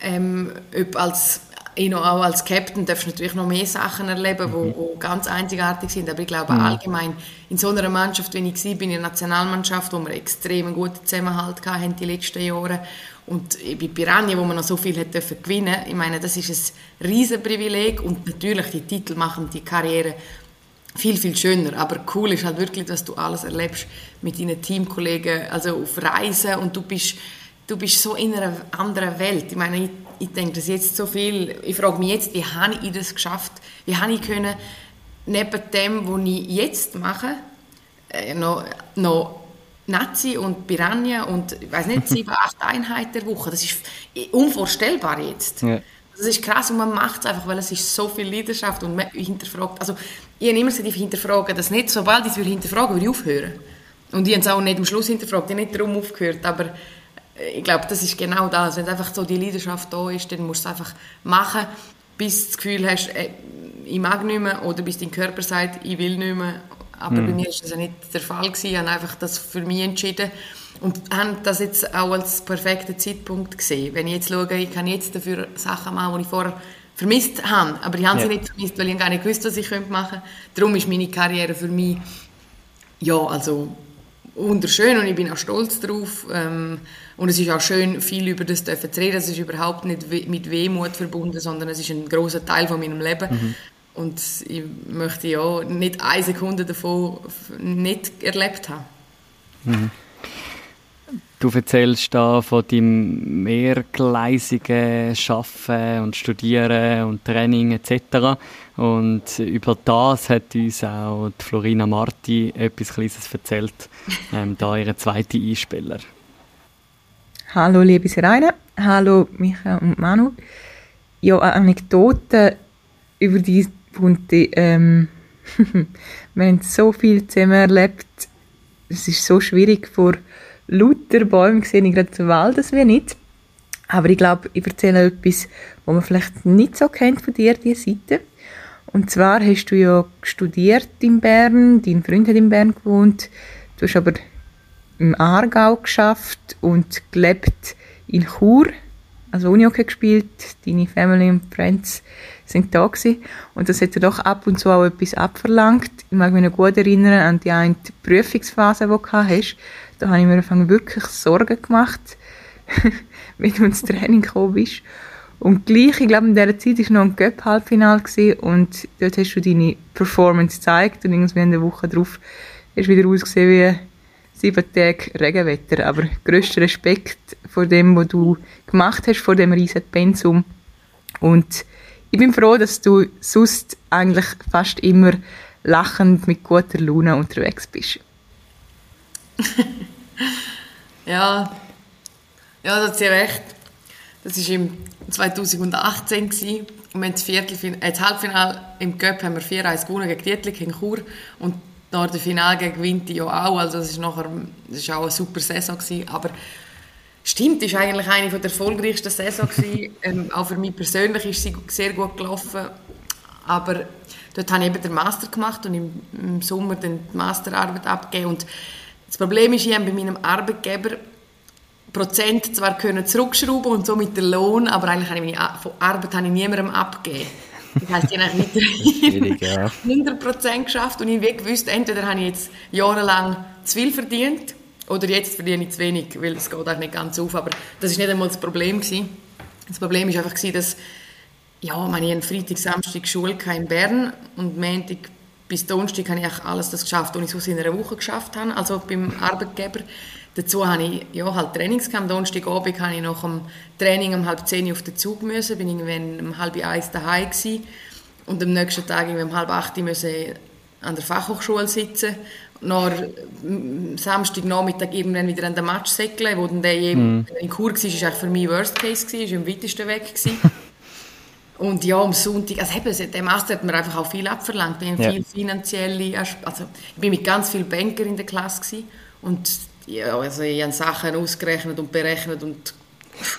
ähm, ob als ich noch auch als Captain darfst du natürlich noch mehr Sachen erleben, mhm. wo, ganz einzigartig sind. Aber ich glaube mhm. allgemein in so einer Mannschaft, wie ich war, bin in einer Nationalmannschaft, wo wir extrem guten Zusammenhalt hatten die letzten Jahre. Und bei Piranha, wo man noch so viel hat dürfen gewinnen, ich meine, das ist ein riesen Privileg und natürlich die Titel machen die Karriere viel, viel schöner. Aber cool ist halt wirklich, dass du alles erlebst mit deinen Teamkollegen, also auf Reisen und du bist, du bist so in einer anderen Welt. Ich meine, ich, denke das jetzt so viel, ich frage mich jetzt, wie habe ich das geschafft? Wie habe ich können, neben dem, was ich jetzt mache, äh, noch, noch Nazi und Piranha und, ich weiß nicht, sieben, acht Einheiten der Woche. Das ist unvorstellbar jetzt. Ja. Das ist krass und man macht es einfach, weil es ist so viel Leidenschaft und man hinterfragt, also ich habe immer gesagt, ich hinterfrage das nicht, sobald ich es hinterfragen würde ich aufhören. Und ich habe es auch nicht am Schluss hinterfragt, ich habe nicht darum aufgehört, aber ich glaube, das ist genau das, wenn einfach so die Leidenschaft da ist, dann musst du es einfach machen, bis du das Gefühl hast, äh, ich mag nicht mehr oder bis dein Körper sagt, ich will nicht mehr. Aber mhm. bei mir war das ja nicht der Fall gewesen. Ich habe einfach das für mich entschieden und habe das jetzt auch als perfekten Zeitpunkt gesehen. Wenn ich jetzt schaue, ich kann jetzt dafür Sachen machen, die ich vorher vermisst habe, aber ich habe ja. sie nicht vermisst, weil ich gar nicht gewusst, was ich machen könnte. Darum ist meine Karriere für mich ja, also wunderschön und ich bin auch stolz darauf. Ähm, und es ist auch schön, viel über das zu reden. Es ist überhaupt nicht mit Wehmut verbunden, sondern es ist ein großer Teil von meinem Leben. Mhm. Und ich möchte ja nicht eine Sekunde davon nicht erlebt haben. Mhm. Du erzählst da von deinem mehrgleisigen Arbeiten und Studieren und Training etc. Und über das hat uns auch die Florina Marti etwas Kleines erzählt, ähm, da ihre zweite Einspieler. Hallo liebe Serena, hallo Micha und Manu. Ja, eine Anekdote über die Bunte. Ähm, wir haben so viel zusammen erlebt. Es ist so schwierig vor lauter Bäume sehe ich gerade den Wald, das wir nicht. Aber ich glaube, ich erzähle etwas, was man vielleicht nicht so kennt von dir, diese Seite. Und zwar hast du ja studiert in Bern, dein Freund hat in Bern gewohnt, du hast aber im Aargau geschafft und gelebt in Chur. also Unihockey gespielt, deine Family und Friends sind da gewesen. Und das hat dir doch ab und zu auch etwas abverlangt. Ich mag mich noch gut erinnern an die eine Prüfungsphase, die du hast. Da habe ich mir Anfang wirklich Sorgen gemacht, wenn du ins Training gekommen bist. Und gleich, ich glaube, in dieser Zeit war noch ein Cup-Halbfinale und dort hast du deine Performance gezeigt und irgendwie in der Woche darauf hast du wieder ausgesehen wie sieben Tage Regenwetter. Aber grösster Respekt vor dem, was du gemacht hast, vor dem riesen Pensum. Und ich bin froh, dass du sonst eigentlich fast immer lachend mit guter Laune unterwegs bist. ja, ja, da hat sie recht. Das war im 2018 gewesen. und wir haben das, Viertelfin äh, das Halbfinale im Cup haben wir 4-1 gewonnen gegen Dietlik in Chur und nach dem Finale gegen Winti ja auch, also das ist nachher, das ist auch eine super Saison gewesen, aber stimmt, ist eigentlich eine der erfolgreichsten Saison gewesen. ähm, auch für mich persönlich ist sie sehr gut gelaufen, aber dort habe ich eben den Master gemacht und im, im Sommer dann die Masterarbeit abgegeben und das Problem ist, ich habe bei meinem Arbeitgeber Prozent zwar können zurückschrauben und so mit dem Lohn, aber eigentlich habe ich meine Arbeit habe ich niemandem abgegeben. Das heisst, ich habe weiterhin ja. 100% geschafft und ich habe gewusst, entweder habe ich jetzt jahrelang zu viel verdient oder jetzt verdiene ich zu wenig, weil es geht auch nicht ganz auf. Aber das ist nicht einmal das Problem gewesen. Das Problem war einfach, dass ja, ich hatte Freitag, Samstag Schule in Bern und Montag bis Donnerstag habe ich alles das geschafft, was ich sonst in einer Woche geschafft habe, also beim Arbeitgeber. Dazu hatte ich ja, halt Trainings. Am Donnerstagabend habe ich nach dem Training um halb zehn auf den Zug müssen, bin irgendwann um halb eins daheim gewesen. und am nächsten Tag um halb acht müssen an der Fachhochschule sitzen. Nach Samstagnachmittag irgendwann wieder an den Match säckeln, wo dann der mm. in Kur war, war für mich Worst Case, gewesen, war am weitesten weg. Und ja, am Sonntag, also eben, der Master hat mir einfach auch viel abverlangt. Wir haben ja. viel finanzielle, also ich bin mit ganz vielen Bankern in der Klasse gewesen. und ja, also ich habe Sachen ausgerechnet und berechnet und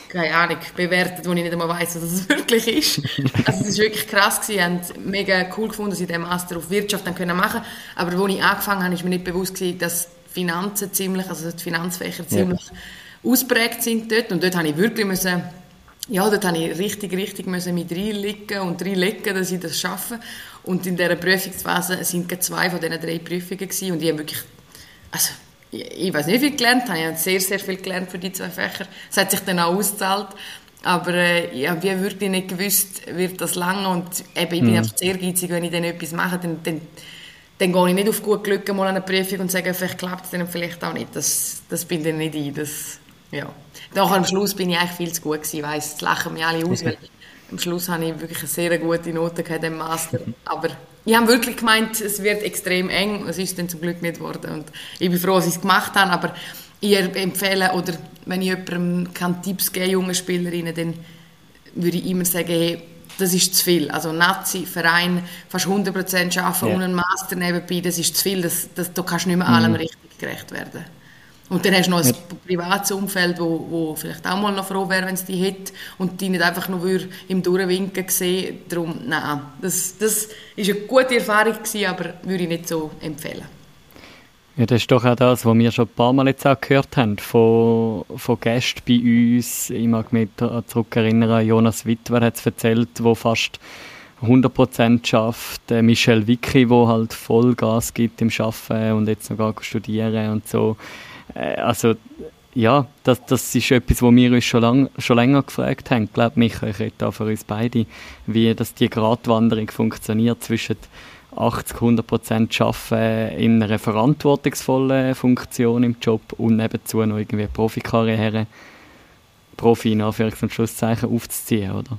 keine Ahnung, bewertet, wo ich nicht einmal weiss, was es wirklich ist. Also es war wirklich krass. Gewesen. Ich habe es mega cool gefunden, dass ich den Master auf Wirtschaft dann können machen Aber als ich angefangen habe, war mir nicht bewusst, gewesen, dass Finanzen ziemlich, also die Finanzfächer ziemlich ja. ausprägt sind dort. Und dort habe ich wirklich müssen, ja, dort habe ich richtig, richtig müssen mit reinlegen und reinlegen, dass ich das schaffe. Und in dieser Prüfungsphase sind zwei von diesen drei Prüfungen gewesen. und ich habe wirklich, also ich weiß nicht, viel gelernt habe. Ich habe sehr, sehr viel gelernt für die zwei Fächer. Es hat sich dann auch ausgezahlt. Aber äh, ich habe wirklich nicht gewusst, wird das lang und eben, ich bin mhm. einfach sehr ehrgeizig, wenn ich dann etwas mache, dann, dann, dann gehe ich nicht auf gut Glück mal an eine Prüfung und sage, vielleicht klappt es dann vielleicht auch nicht. Das, das bin ich nicht ein. Das, ja. Nachher am Schluss bin ich eigentlich viel zu gut gewesen. Ich weiss, es lachen mich alle aus, weil am Schluss habe ich wirklich eine sehr gute Note gehabt im Master. Aber ich habe wirklich gemeint, es wird extrem eng. Es ist dann zum Glück nicht geworden. Und ich bin froh, dass ich es gemacht habe. Aber ich empfehle, oder wenn ich jemandem kann Tipps geben jungen Spielerinnen, dann würde ich immer sagen, hey, das ist zu viel. Also Nazi, Verein, fast 100% arbeiten yeah. und einen Master nebenbei, das ist zu viel. Das, das, da kannst du nicht mehr allem mm. richtig gerecht werden. Und dann hast du noch ein ja. privates Umfeld, wo, wo vielleicht auch mal noch froh wäre, wenn es die hätte und die nicht einfach nur im Durchwinken sehen. Darum, nein, das, das ist eine gute Erfahrung gewesen, aber würde ich nicht so empfehlen. Ja, das ist doch auch das, was wir schon ein paar Mal jetzt auch gehört haben von, von Gästen bei uns. Ich mag mich zurückerinnern, Jonas Wittwer hat es erzählt, der fast 100% schafft. Äh, Michel Vicky, wo halt Vollgas gibt im Schaffen und jetzt noch gar studieren und so. Äh, also ja, das, das ist etwas, was wir uns schon, lang, schon länger gefragt haben. Ich glaube, Michael, ich rede da für uns beide, wie das die Gratwanderung funktioniert zwischen 80, 100 Prozent arbeiten in einer verantwortungsvollen Funktion im Job und nebenzu noch irgendwie Profikarriere, Profi in Anführungs- und Schlusszeichen aufzuziehen, oder?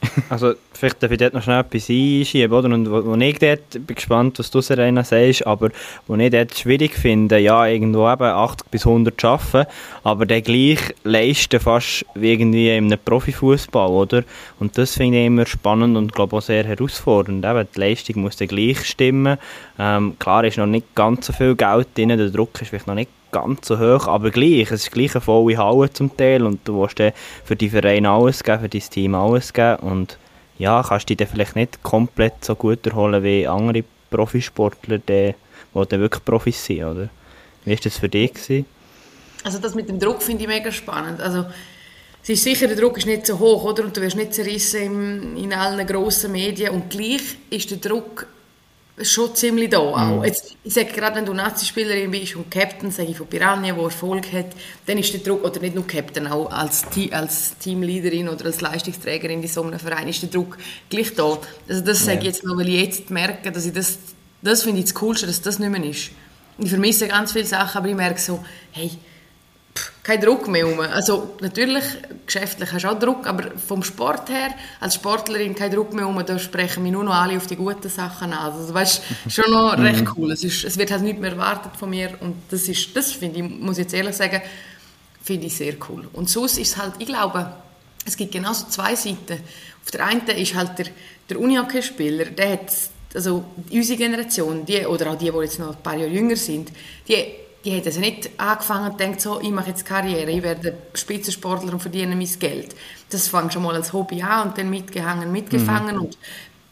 Also, vielleicht darf ich dort noch schnell etwas einschieben, oder? Und wo, wo ich dort, bin gespannt, was du, Serena, sagst, aber wo ich dort schwierig finde, ja, irgendwo eben 80 bis 100 arbeiten, aber dann gleich leisten fast wie irgendwie in einem Profifußball, oder? Und das finde ich immer spannend und glaube auch sehr herausfordernd. Eben, die Leistung muss dann gleich stimmen. Ähm, klar ist noch nicht ganz so viel Geld drin, der Druck ist vielleicht noch nicht ganz so hoch, aber gleich, es ist gleich eine volle Halle zum Teil und du willst dann für die Vereine alles geben, für dein Team alles geben und ja, kannst dich dann vielleicht nicht komplett so gut erholen wie andere Profisportler, die, die dann wirklich Profis sind, oder? Wie war das für dich? Gewesen? Also das mit dem Druck finde ich mega spannend. Also es ist sicher, der Druck ist nicht so hoch, oder? Und du wirst nicht zerrissen im, in allen grossen Medien. Und gleich ist der Druck schon ziemlich da. Auch. Jetzt, ich sage gerade, wenn du Nazi-Spielerin bist und Captain, sage ich von Piranha, der Erfolg hat, dann ist der Druck, oder nicht nur Captain, auch als, als Teamleaderin oder als Leistungsträgerin in so einem Verein ist der Druck gleich da. Also das sage ich jetzt noch, weil ich jetzt merke, dass ich das, das finde ich das Coolste, dass das nicht mehr ist. Ich vermisse ganz viele Sachen, aber ich merke so, hey, kein Druck mehr rum. Also natürlich, geschäftlich hast du auch Druck, aber vom Sport her, als Sportlerin kein Druck mehr rum, da sprechen wir nur noch alle auf die guten Sachen an. Also weißt, schon noch recht mhm. cool. Es, ist, es wird halt nicht mehr erwartet von mir und das ist, das finde ich, muss ich jetzt ehrlich sagen, finde ich sehr cool. Und sonst ist es halt, ich glaube, es gibt genauso zwei Seiten. Auf der einen ist halt der, der Unihockey-Spieler, der hat, also unsere Generation, die, oder auch die, die jetzt noch ein paar Jahre jünger sind, die die hat also nicht angefangen und denkt so, ich mache jetzt Karriere, ich werde Spitzensportler und verdiene mein Geld. Das fängt schon mal als Hobby an und dann mitgehangen, mitgefangen mhm. und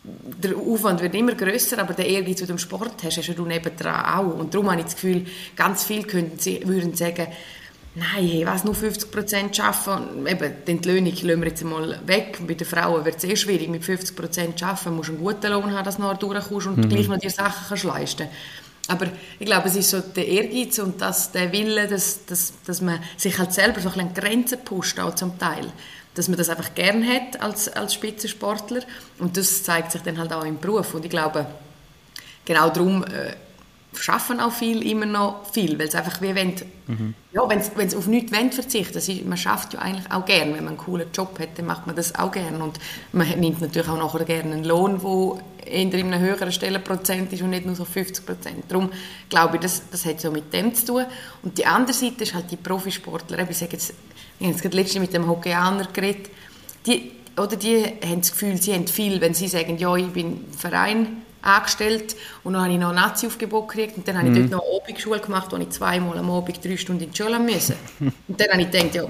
der Aufwand wird immer größer, aber der Ehrgeiz zu dem Sport hast, hast du nebendran auch. Und darum habe ich das Gefühl, ganz viele könnten, würden sagen, nein, hey, was, nur 50 Prozent arbeiten, eben, die Entlöhnung lassen wir jetzt mal weg. Bei den Frauen wird es sehr schwierig, mit 50 Prozent arbeiten, du musst einen guten Lohn haben, dass du noch durchkommst und mhm. gleich noch die Sachen kannst leisten kannst. Aber ich glaube, es ist so der Ehrgeiz und das, der Wille, dass, dass, dass man sich halt selber so ein Grenzen pusht, auch zum Teil. Dass man das einfach gern hat als, als Spitzensportler. Und das zeigt sich dann halt auch im Beruf. Und ich glaube, genau darum äh, schaffen auch viel immer noch viel, weil es einfach wie wenn, mhm. ja, wenn es auf nichts wollen, verzichtet, das ist, man schafft ja eigentlich auch gern, wenn man einen coolen Job hat, dann macht man das auch gern und man nimmt natürlich auch nachher gerne einen Lohn, der eher in einem höheren Stellenprozent ist und nicht nur so 50 Prozent. Darum glaube ich, das, das hat so mit dem zu tun. Und die andere Seite ist halt die Profisportler. Ich sage jetzt, ich habe jetzt letztens mit dem Hockeyaner geredet, die, oder die haben das Gefühl, sie haben viel, wenn sie sagen, ja, ich bin Verein, angestellt und dann habe ich noch ein Nazi-Aufgebot gekriegt und dann habe ich mhm. dort noch eine Obigschule gemacht, wo ich zweimal am Abend drei Stunden in die Schule musste. und dann habe ich gedacht, ja,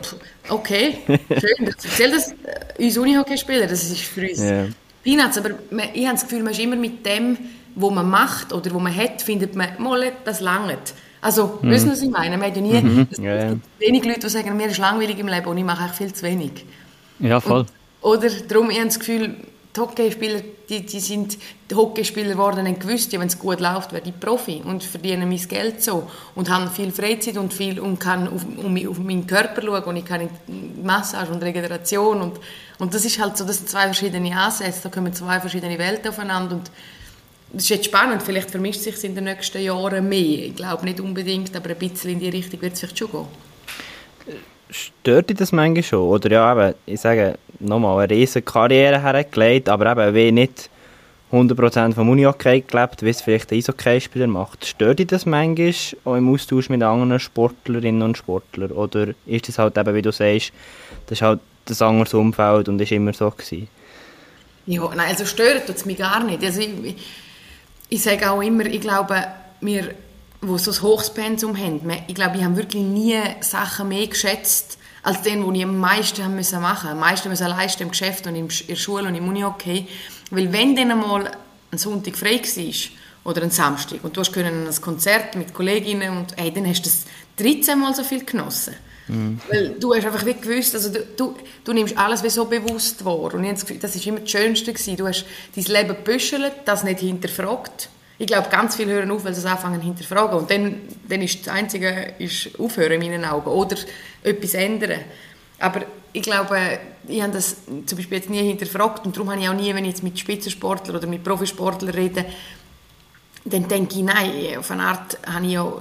okay, schön, erzähl das äh, uns Unihockey-Spieler, das ist für uns yeah. Peanuts, aber ich habe das Gefühl, man ist immer mit dem, was man macht oder was man hat, findet man, mal, das langt. Also, mhm. wissen Sie, was ich meine? Man hat ja nie, mhm. es yeah. gibt wenig Leute, die sagen, mir ist langweilig im Leben und ich mache viel zu wenig. Ja, voll. Und, oder darum, ich habe das Gefühl, die Hockeyspieler, die, die sind die Hockeyspieler geworden und gewusst, ja, wenn es gut läuft, werde ich Profi und verdiene mein Geld so und habe viel Freizeit und viel und kann auf, um, auf meinen Körper schauen und ich kann in Massage und Regeneration und, und das ist halt so, das sind zwei verschiedene Ansätze, da kommen zwei verschiedene Welten aufeinander und das ist jetzt spannend, vielleicht vermischt sich es in den nächsten Jahren mehr, ich glaube nicht unbedingt, aber ein bisschen in die Richtung wird es vielleicht schon gehen stört dich das manchmal schon? Oder ja, eben, ich sage nochmal, eine riesige Karriere hergelegt, aber eben wie nicht 100% vom Unihockey gelebt, wie es vielleicht ein Eishockey-Spieler macht. Stört dich das manchmal auch im Austausch mit anderen Sportlerinnen und Sportlern? Oder ist das halt eben, wie du sagst, das ist halt das anderes Umfeld und ist immer so gewesen? Ja, nein, also stört es mich gar nicht. Also ich, ich sage auch immer, ich glaube, wir die so ein hohes Pensum haben. Ich glaube, ich habe wirklich nie Sachen mehr geschätzt, als den, die ich am meisten haben müssen machen Am meisten müssen leisten im Geschäft und in der Schule und im Unihockey. Weil wenn dann einmal ein Sonntag frei war, oder ein Samstag, und du hast können ein Konzert mit Kolleginnen und hey, dann hast du das 13 Mal so viel genossen. Mhm. Weil du hast einfach wie gewusst, also du, du, du nimmst alles wie so bewusst wahr. Und ich habe das Gefühl, das war immer das Schönste. Gewesen. Du hast dein Leben gebüschelt, das nicht hinterfragt ich glaube, ganz viele hören auf, weil sie es anfangen hinterfragen. Und dann, dann ist das Einzige ist aufhören in meinen Augen oder etwas ändern. Aber ich glaube, ich habe das zum Beispiel jetzt nie hinterfragt und darum habe ich auch nie, wenn ich jetzt mit Spitzensportlern oder mit Profisportlern rede, dann denke ich, nein, auf eine Art habe ich ja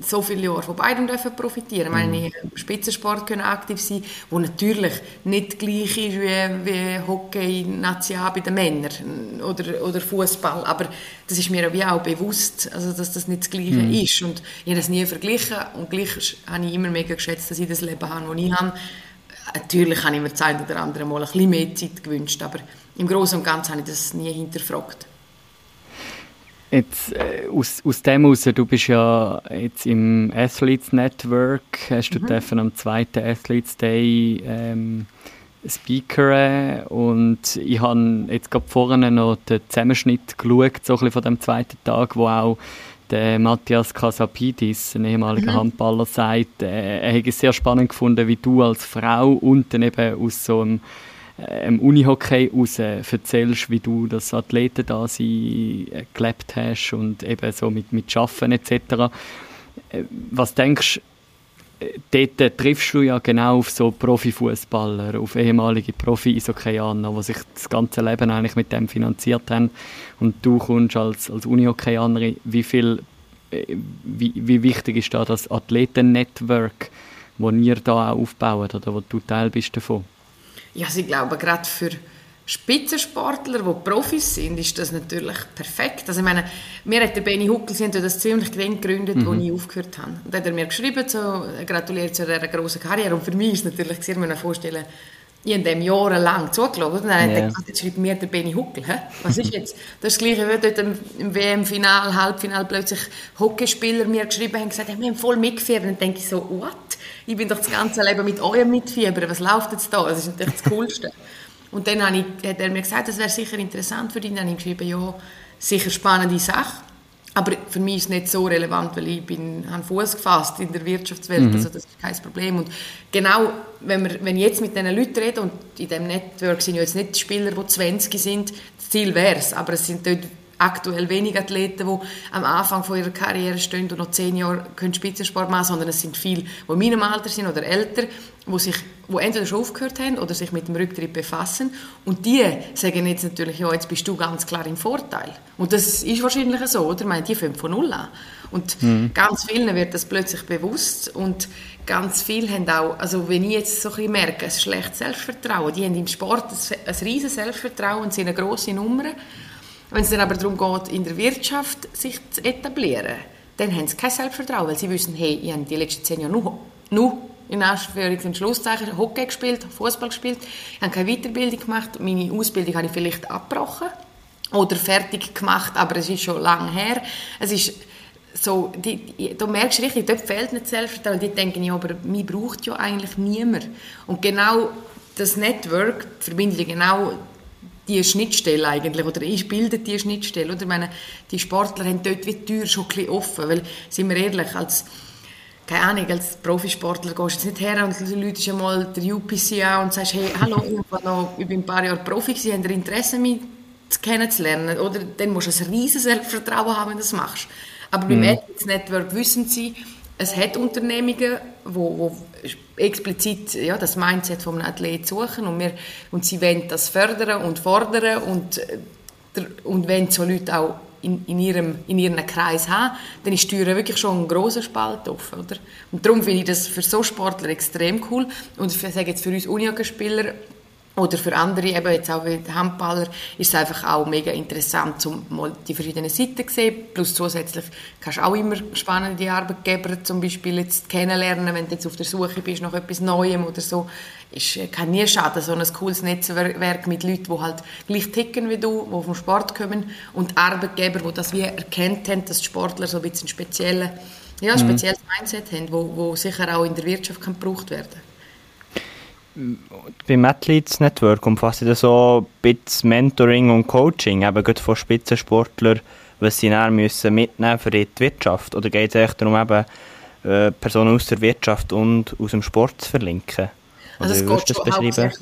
so viele Jahre von beiden dürfen profitieren. Mhm. Meine, im Spitzensport können aktiv sein, wo natürlich nicht gleich ist wie, wie Hockey, National bei den Männern oder, oder Fußball, aber das ist mir auch bewusst, also dass das nicht das Gleiche mhm. ist und ich habe das nie verglichen und gleich habe ich immer mega geschätzt, dass ich das Leben habe, das ich habe. Natürlich habe ich mir das ein oder andere Mal ein bisschen mehr Zeit gewünscht, aber im Großen und Ganzen habe ich das nie hinterfragt. Jetzt, äh, aus, aus dem heraus, du bist ja jetzt im Athletes Network, hast du mhm. dürfen am zweiten Athletes Day ähm, speakern und ich habe jetzt gerade vorne noch den Zusammenschnitt geschaut, so ein von dem zweiten Tag, wo auch der Matthias Casapidis, ein ehemaliger mhm. Handballer, sagt, äh, er hätte es sehr spannend gefunden, wie du als Frau und dann eben aus so einem, äh, Unihockey raus erzählst, wie du das Athleten da äh, gelebt hast und eben so mit, mit Schaffen etc. Äh, was denkst du, dort triffst du ja genau auf so Profifußballer, auf ehemalige Profi-Isokaianer, die sich das ganze Leben eigentlich mit dem finanziert haben. Und du kommst als, als Uni-Hockeyanerin, wie viel, äh, wie, wie wichtig ist da das Athleten-Network, das ihr da auch aufbaut oder wo du Teil bist davon? Ja, also ich glaube, gerade für Spitzensportler, die Profis sind, ist das natürlich perfekt. Also ich meine, mir hat der Benny Huckel, sie haben das ziemlich gegründet, mhm. als ich aufgehört habe. Und dann hat er mir geschrieben, so, gratuliert zu dieser grossen Karriere. Und für mich ist es natürlich, sehr, man vorstellen, ich habe dem jahrelang zugeschaut. Und dann yeah. dachte jetzt schreibt mir der Benny Huckel. Hä? Was ist jetzt? Das ist das Gleiche, wie dort im, im WM-Final, Halbfinal plötzlich Hockeyspieler mir geschrieben haben und gesagt, wir haben voll mitgefiebert. Und dann denke ich so, what? Ich bin doch das ganze Leben mit eurem mitfiebern. Was läuft jetzt da? Das ist natürlich das Coolste. Und dann ich, hat er mir gesagt, das wäre sicher interessant für dich. Dann habe ich geschrieben, ja, sicher spannende Sache. Aber für mich ist es nicht so relevant, weil ich bin, habe Fuß gefasst in der Wirtschaftswelt, mhm. also das ist kein Problem. Und genau, wenn, wir, wenn ich jetzt mit diesen Leuten rede, und in diesem Network sind ja jetzt nicht Spieler, die 20 sind, das Ziel wäre es, aber es sind dort aktuell wenige Athleten, die am Anfang von ihrer Karriere stehen und noch zehn Jahre können Spitzensport machen, sondern es sind viele, die in meinem Alter sind oder älter, die, sich, die entweder schon aufgehört haben oder sich mit dem Rücktritt befassen. Und die sagen jetzt natürlich, ja, jetzt bist du ganz klar im Vorteil. Und das ist wahrscheinlich so, oder? Ich meine, die fangen von Null an. Und mhm. ganz vielen wird das plötzlich bewusst und ganz viele haben auch, also wenn ich jetzt so ein bisschen merke, ein schlechtes Selbstvertrauen, die haben im Sport ein, ein riesiges Selbstvertrauen, sind eine grosse Nummer wenn es dann aber darum geht, in der Wirtschaft sich zu etablieren, dann haben sie kein Selbstvertrauen, weil sie wissen, hey, ich habe die letzten zehn Jahre nur, nur in Anführungs- und Schlusszeichen Hockey gespielt, Fußball gespielt, ich habe keine Weiterbildung gemacht, meine Ausbildung habe ich vielleicht abgebrochen oder fertig gemacht, aber es ist schon lange her. Es ist so, die, du merkst richtig, dort fehlt nicht Selbstvertrauen. Die denken, ja, aber mich braucht ja eigentlich niemand. Und genau das Network verbindet genau die Schnittstelle eigentlich, oder ich bilde die Schnittstelle, oder? Ich meine, die Sportler haben dort wie die Tür schon ein bisschen offen, weil, sind wir ehrlich, als, keine Ahnung, als Profisportler gehst du jetzt nicht her und du läutest einmal der UPC an und sagst, hey, hallo, ich, noch, ich bin ein paar Jahre Profi, Sie haben Interesse, mich kennenzulernen, oder? Dann musst du ein riesiges Selbstvertrauen haben, wenn du das machst. Aber beim mhm. Network wissen sie, es hat Unternehmungen, wo, wo explizit ja, das Mindset vom Athlet suchen und, wir, und sie wollen das fördern und fordern und, äh, und wenn so Leute auch in, in, ihrem, in ihrem Kreis haben, dann ist die Tür wirklich schon ein grosser Spalt offen. Oder? Und darum finde ich das für so Sportler extrem cool und ich sage jetzt für uns Unihockeyspieler oder für andere, eben jetzt auch wie Handballer, ist es einfach auch mega interessant, um mal die verschiedenen Seiten zu sehen. Plus zusätzlich kannst du auch immer spannende Arbeitgeber zum Beispiel jetzt kennenlernen, wenn du jetzt auf der Suche bist nach etwas Neuem oder so. Es kann nie schaden, so ein cooles Netzwerk mit Leuten, die halt gleich ticken wie du, die vom Sport kommen und Arbeitgeber, die das wie erkannt haben, dass die Sportler so ein bisschen spezielle, ja, mhm. spezielles Mindset haben, wo, wo sicher auch in der Wirtschaft kann gebraucht werden kann beim Athletes Network umfasst das so ein bisschen Mentoring und Coaching, eben gerade von Spitzensportlern, was sie dann müssen mitnehmen für die Wirtschaft? Oder geht es echt darum, eben, äh, Personen aus der Wirtschaft und aus dem Sport zu verlinken? Oder also es geht schon beschreiben?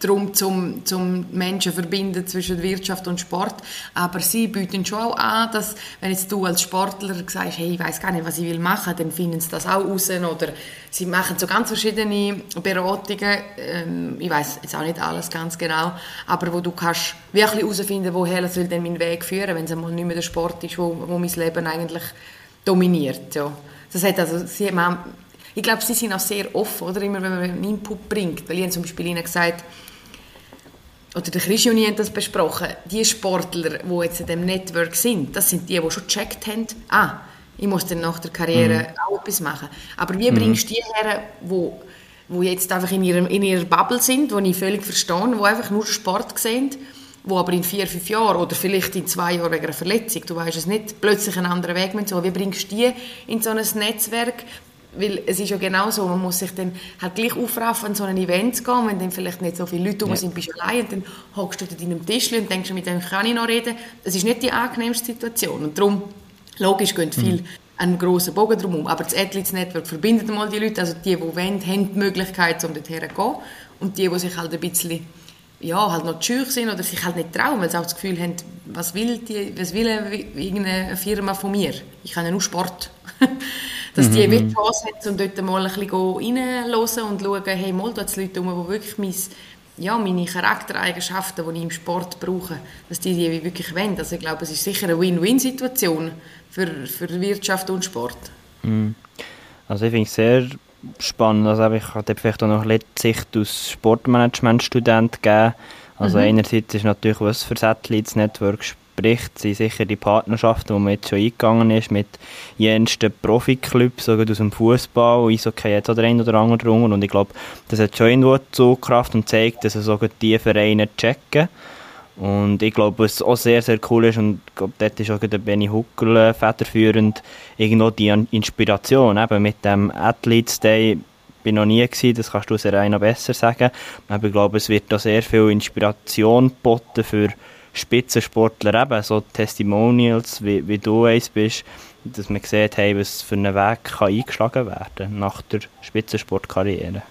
Darum, zum, zum Menschen verbinden zwischen Wirtschaft und Sport. Aber sie bieten schon auch an, dass, wenn jetzt du als Sportler sagst, hey, ich weiß gar nicht, was ich will machen, dann finden sie das auch raus. Oder sie machen so ganz verschiedene Beratungen. Ähm, ich weiß jetzt auch nicht alles ganz genau, aber wo du kannst wirklich herausfinden, woher soll denn mein Weg führen, wenn es einmal nicht mehr der Sport ist, wo, wo mein Leben eigentlich dominiert. Ja. Das hat also, sie haben, ich glaube, sie sind auch sehr offen, oder? Immer wenn man einen Input bringt. Weil ich zum Beispiel ihnen gesagt oder der Chris Juni hat das besprochen, die Sportler, die jetzt in diesem Network sind, das sind die, die schon gecheckt haben, ah, ich muss dann nach der Karriere mhm. auch etwas machen. Aber wie mhm. bringst du die her, die wo jetzt einfach in ihrer, in ihrer Bubble sind, die ich völlig verstehe, die einfach nur Sport sehen, die aber in vier, fünf Jahren oder vielleicht in zwei Jahren wegen einer Verletzung, du weißt es nicht, plötzlich einen anderen Weg müssen. Wie bringst du die in so ein Netzwerk, weil es ist ja genau so, man muss sich dann halt gleich aufraffen, an so ein Event zu gehen, wenn dann vielleicht nicht so viele Leute ja. sind, bist du allein und dann hockst du an deinem Tisch und denkst, mit dem kann ich noch reden. Das ist nicht die angenehmste Situation und darum Logisch gehen viel einen grossen Bogen drumherum, aber das Athletes Network verbindet mal die Leute, also die, die wollen, haben die Möglichkeit, um dorthin zu gehen und die, die sich halt ein bisschen ja, halt noch schüch sind oder sich halt nicht trauen, weil sie auch das Gefühl haben, was will, die, was will irgendeine Firma von mir? Ich kann ja nur Sport. Dass mhm. die die Chance haben, um dort mal ein bisschen reinzuhören und schauen, hey, mal da die Leute um, die wirklich mein, ja, meine Charaktereigenschaften, die ich im Sport brauche, dass die die wirklich wollen. Also ich glaube, es ist sicher eine Win-Win-Situation für, für Wirtschaft und Sport. Mhm. Also ich finde es sehr spannend. Also ich habe vielleicht auch noch eine Sicht als Sportmanagement-Student gegeben. Also mhm. einerseits ist natürlich, was für Satellites Network spricht, sind sicher die Partnerschaften, die man jetzt schon eingegangen ist mit jensten Profiklubs, sogar aus dem Fußball, Eishockey jetzt oder ein oder andere drunter. Und ich glaube, das hat schon irgendwo Zugkraft und zeigt, dass sogar die Vereine checken. Und ich glaube, was auch sehr, sehr cool ist, und ich glaube, dort ist auch der Benny Huckel äh, federführend, irgendwo die Inspiration, eben mit dem Athletes Day, bin noch nie gewesen, das kannst du sehr noch besser sagen, aber ich glaube, es wird da sehr viel Inspiration geboten für Spitzensportler, eben so Testimonials, wie, wie du eins bist, dass man sieht, hey, was für einen Weg kann eingeschlagen werden nach der Spitzensportkarriere.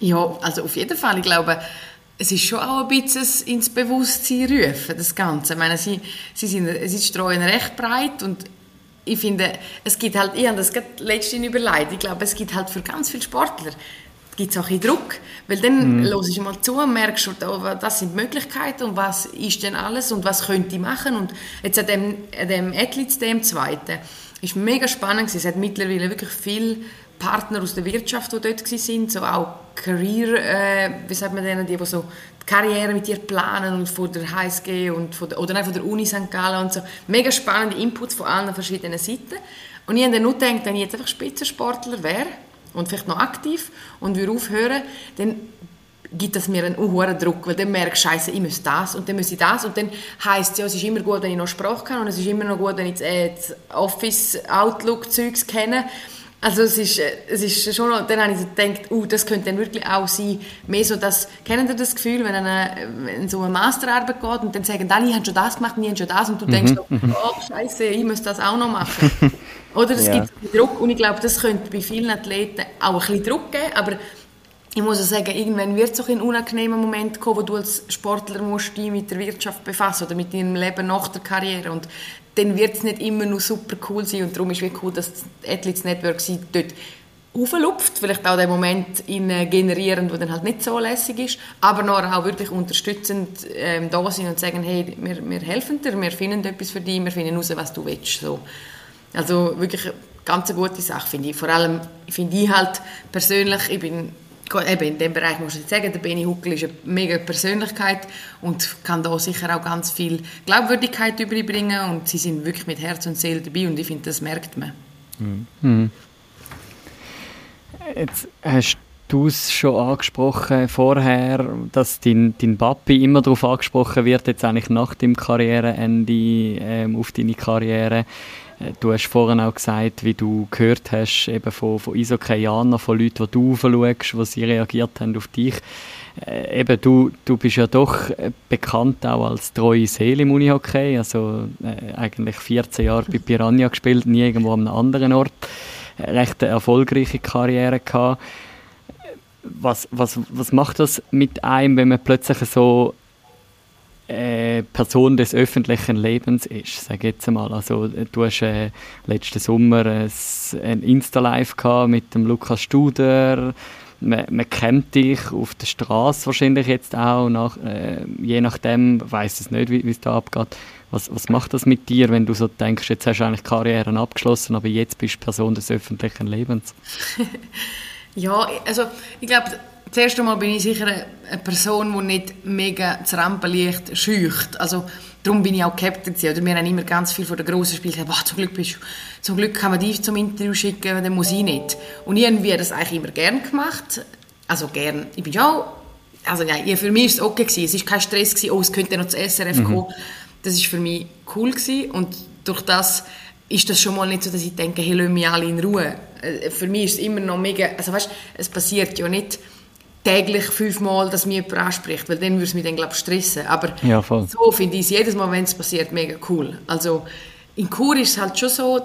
Ja, also auf jeden Fall, ich glaube, es ist schon auch ein bisschen ins Bewusstsein rufen, das Ganze. Ich meine, sie, sie sind, ist streuen recht breit und ich finde, es gibt halt, ich habe das letztens überlegt, ich glaube, es gibt halt für ganz viele Sportler, gibt es auch ein Druck, weil dann mhm. hörst du mal zu und merkst, oh, das sind die Möglichkeiten und was ist denn alles und was könnte ich machen und jetzt an dem, an dem Athletes, dem zweiten, ist mega spannend gewesen. es hat mittlerweile wirklich viele Partner aus der Wirtschaft, die dort waren, so auch Career, äh, wie sagt man denen, die, die so die Karriere mit dir planen und von der HSG und von der, oder nein, von der Uni St. Gallen und so. Mega spannende Inputs von allen verschiedenen Seiten. Und ich habe dann nur gedacht, wenn ich jetzt einfach Spitzensportler wäre und vielleicht noch aktiv und würde aufhören, dann gibt das mir einen hohen Druck, weil dann merke ich, scheiße, ich muss das und dann muss ich das und dann heisst es ja, es ist immer gut, wenn ich noch Sprache kann und es ist immer noch gut, wenn ich das, äh, das Office Outlook Zeugs kenne also es ist, äh, es ist schon, dann habe ich gedacht, uh, das könnte dann wirklich auch sein, mehr so das, kennen Sie das Gefühl, wenn eine, wenn so eine Masterarbeit geht und dann sagen alle, ich habe schon das gemacht, ich habe schon das und du denkst, mhm. oh scheiße, ich muss das auch noch machen. Oder es ja. gibt Druck und ich glaube, das könnte bei vielen Athleten auch ein bisschen Druck geben, aber ich muss auch sagen, irgendwann wird es auch ein unangenehmer Moment kommen, wo du als Sportler musst dich mit der Wirtschaft befassen oder mit deinem Leben nach der Karriere und dann wird es nicht immer nur super cool sein und darum ist es cool, dass das Athletes Network sie dort auflupft, vielleicht auch den Moment in, generieren, der dann halt nicht so lässig ist, aber noch auch wirklich unterstützend ähm, da sind und sagen, hey, wir, wir helfen dir, wir finden etwas für dich, wir finden heraus, was du willst. So. Also wirklich eine ganz gute Sache, finde ich. Vor allem finde ich halt persönlich, ich bin eben in dem Bereich muss ich sagen, der Benny Huckel ist eine mega Persönlichkeit und kann da sicher auch ganz viel Glaubwürdigkeit überbringen und sie sind wirklich mit Herz und Seele dabei und ich finde, das merkt man. Mhm. Jetzt hast du es schon angesprochen vorher, dass dein, dein Papi immer darauf angesprochen wird, jetzt eigentlich nach dem Karriereende ähm, auf deine Karriere. Du hast vorhin auch gesagt, wie du gehört hast, eben von, von Isokaianern, von Leuten, die du aufschaust, wie sie reagiert haben auf dich. Äh, eben, du, du bist ja doch äh, bekannt auch als treue Seele im Unihockey, also äh, eigentlich 14 Jahre bei Piranha gespielt, nie irgendwo an einem anderen Ort. Recht eine erfolgreiche Karriere gehabt. Was, was, was macht das mit einem, wenn man plötzlich so äh, Person des öffentlichen Lebens ist, sage jetzt einmal. Also du hast äh, letzten Sommer ein, ein Insta-Live mit dem Lukas Studer, man, man, kennt dich auf der Straße wahrscheinlich jetzt auch, nach, äh, je nachdem, weiß es nicht, wie es da abgeht. Was, was macht das mit dir, wenn du so denkst, jetzt hast du eigentlich Karrieren abgeschlossen, aber jetzt bist du Person des öffentlichen Lebens? ja, also ich glaube, Zuerst einmal bin ich sicher eine Person, die nicht mega das Rampenlicht scheucht. Also, darum bin ich auch Captain gewesen. Oder wir haben immer ganz viel von den grossen Spielen gesagt, zum Glück bist zum Glück kann man dich zum Interview schicken, dann muss ich nicht. Und irgendwie habe das eigentlich immer gern gemacht. Also gern. Ich bin auch, also ja, für mich war es okay gewesen. Es war kein Stress gewesen, oh, es könnte noch zu SRF mhm. kommen. Das war für mich cool gewesen. Und durch das ist das schon mal nicht so, dass ich denke, hey, lass mich alle in Ruhe. Äh, für mich ist es immer noch mega, also weißt, es passiert ja nicht, täglich fünfmal, dass mir jemand anspricht, weil dann würde es mich dann, glaube ich, stressen. Aber ja, so finde ich es jedes Mal, wenn es passiert, mega cool. Also in Chur ist es halt schon so,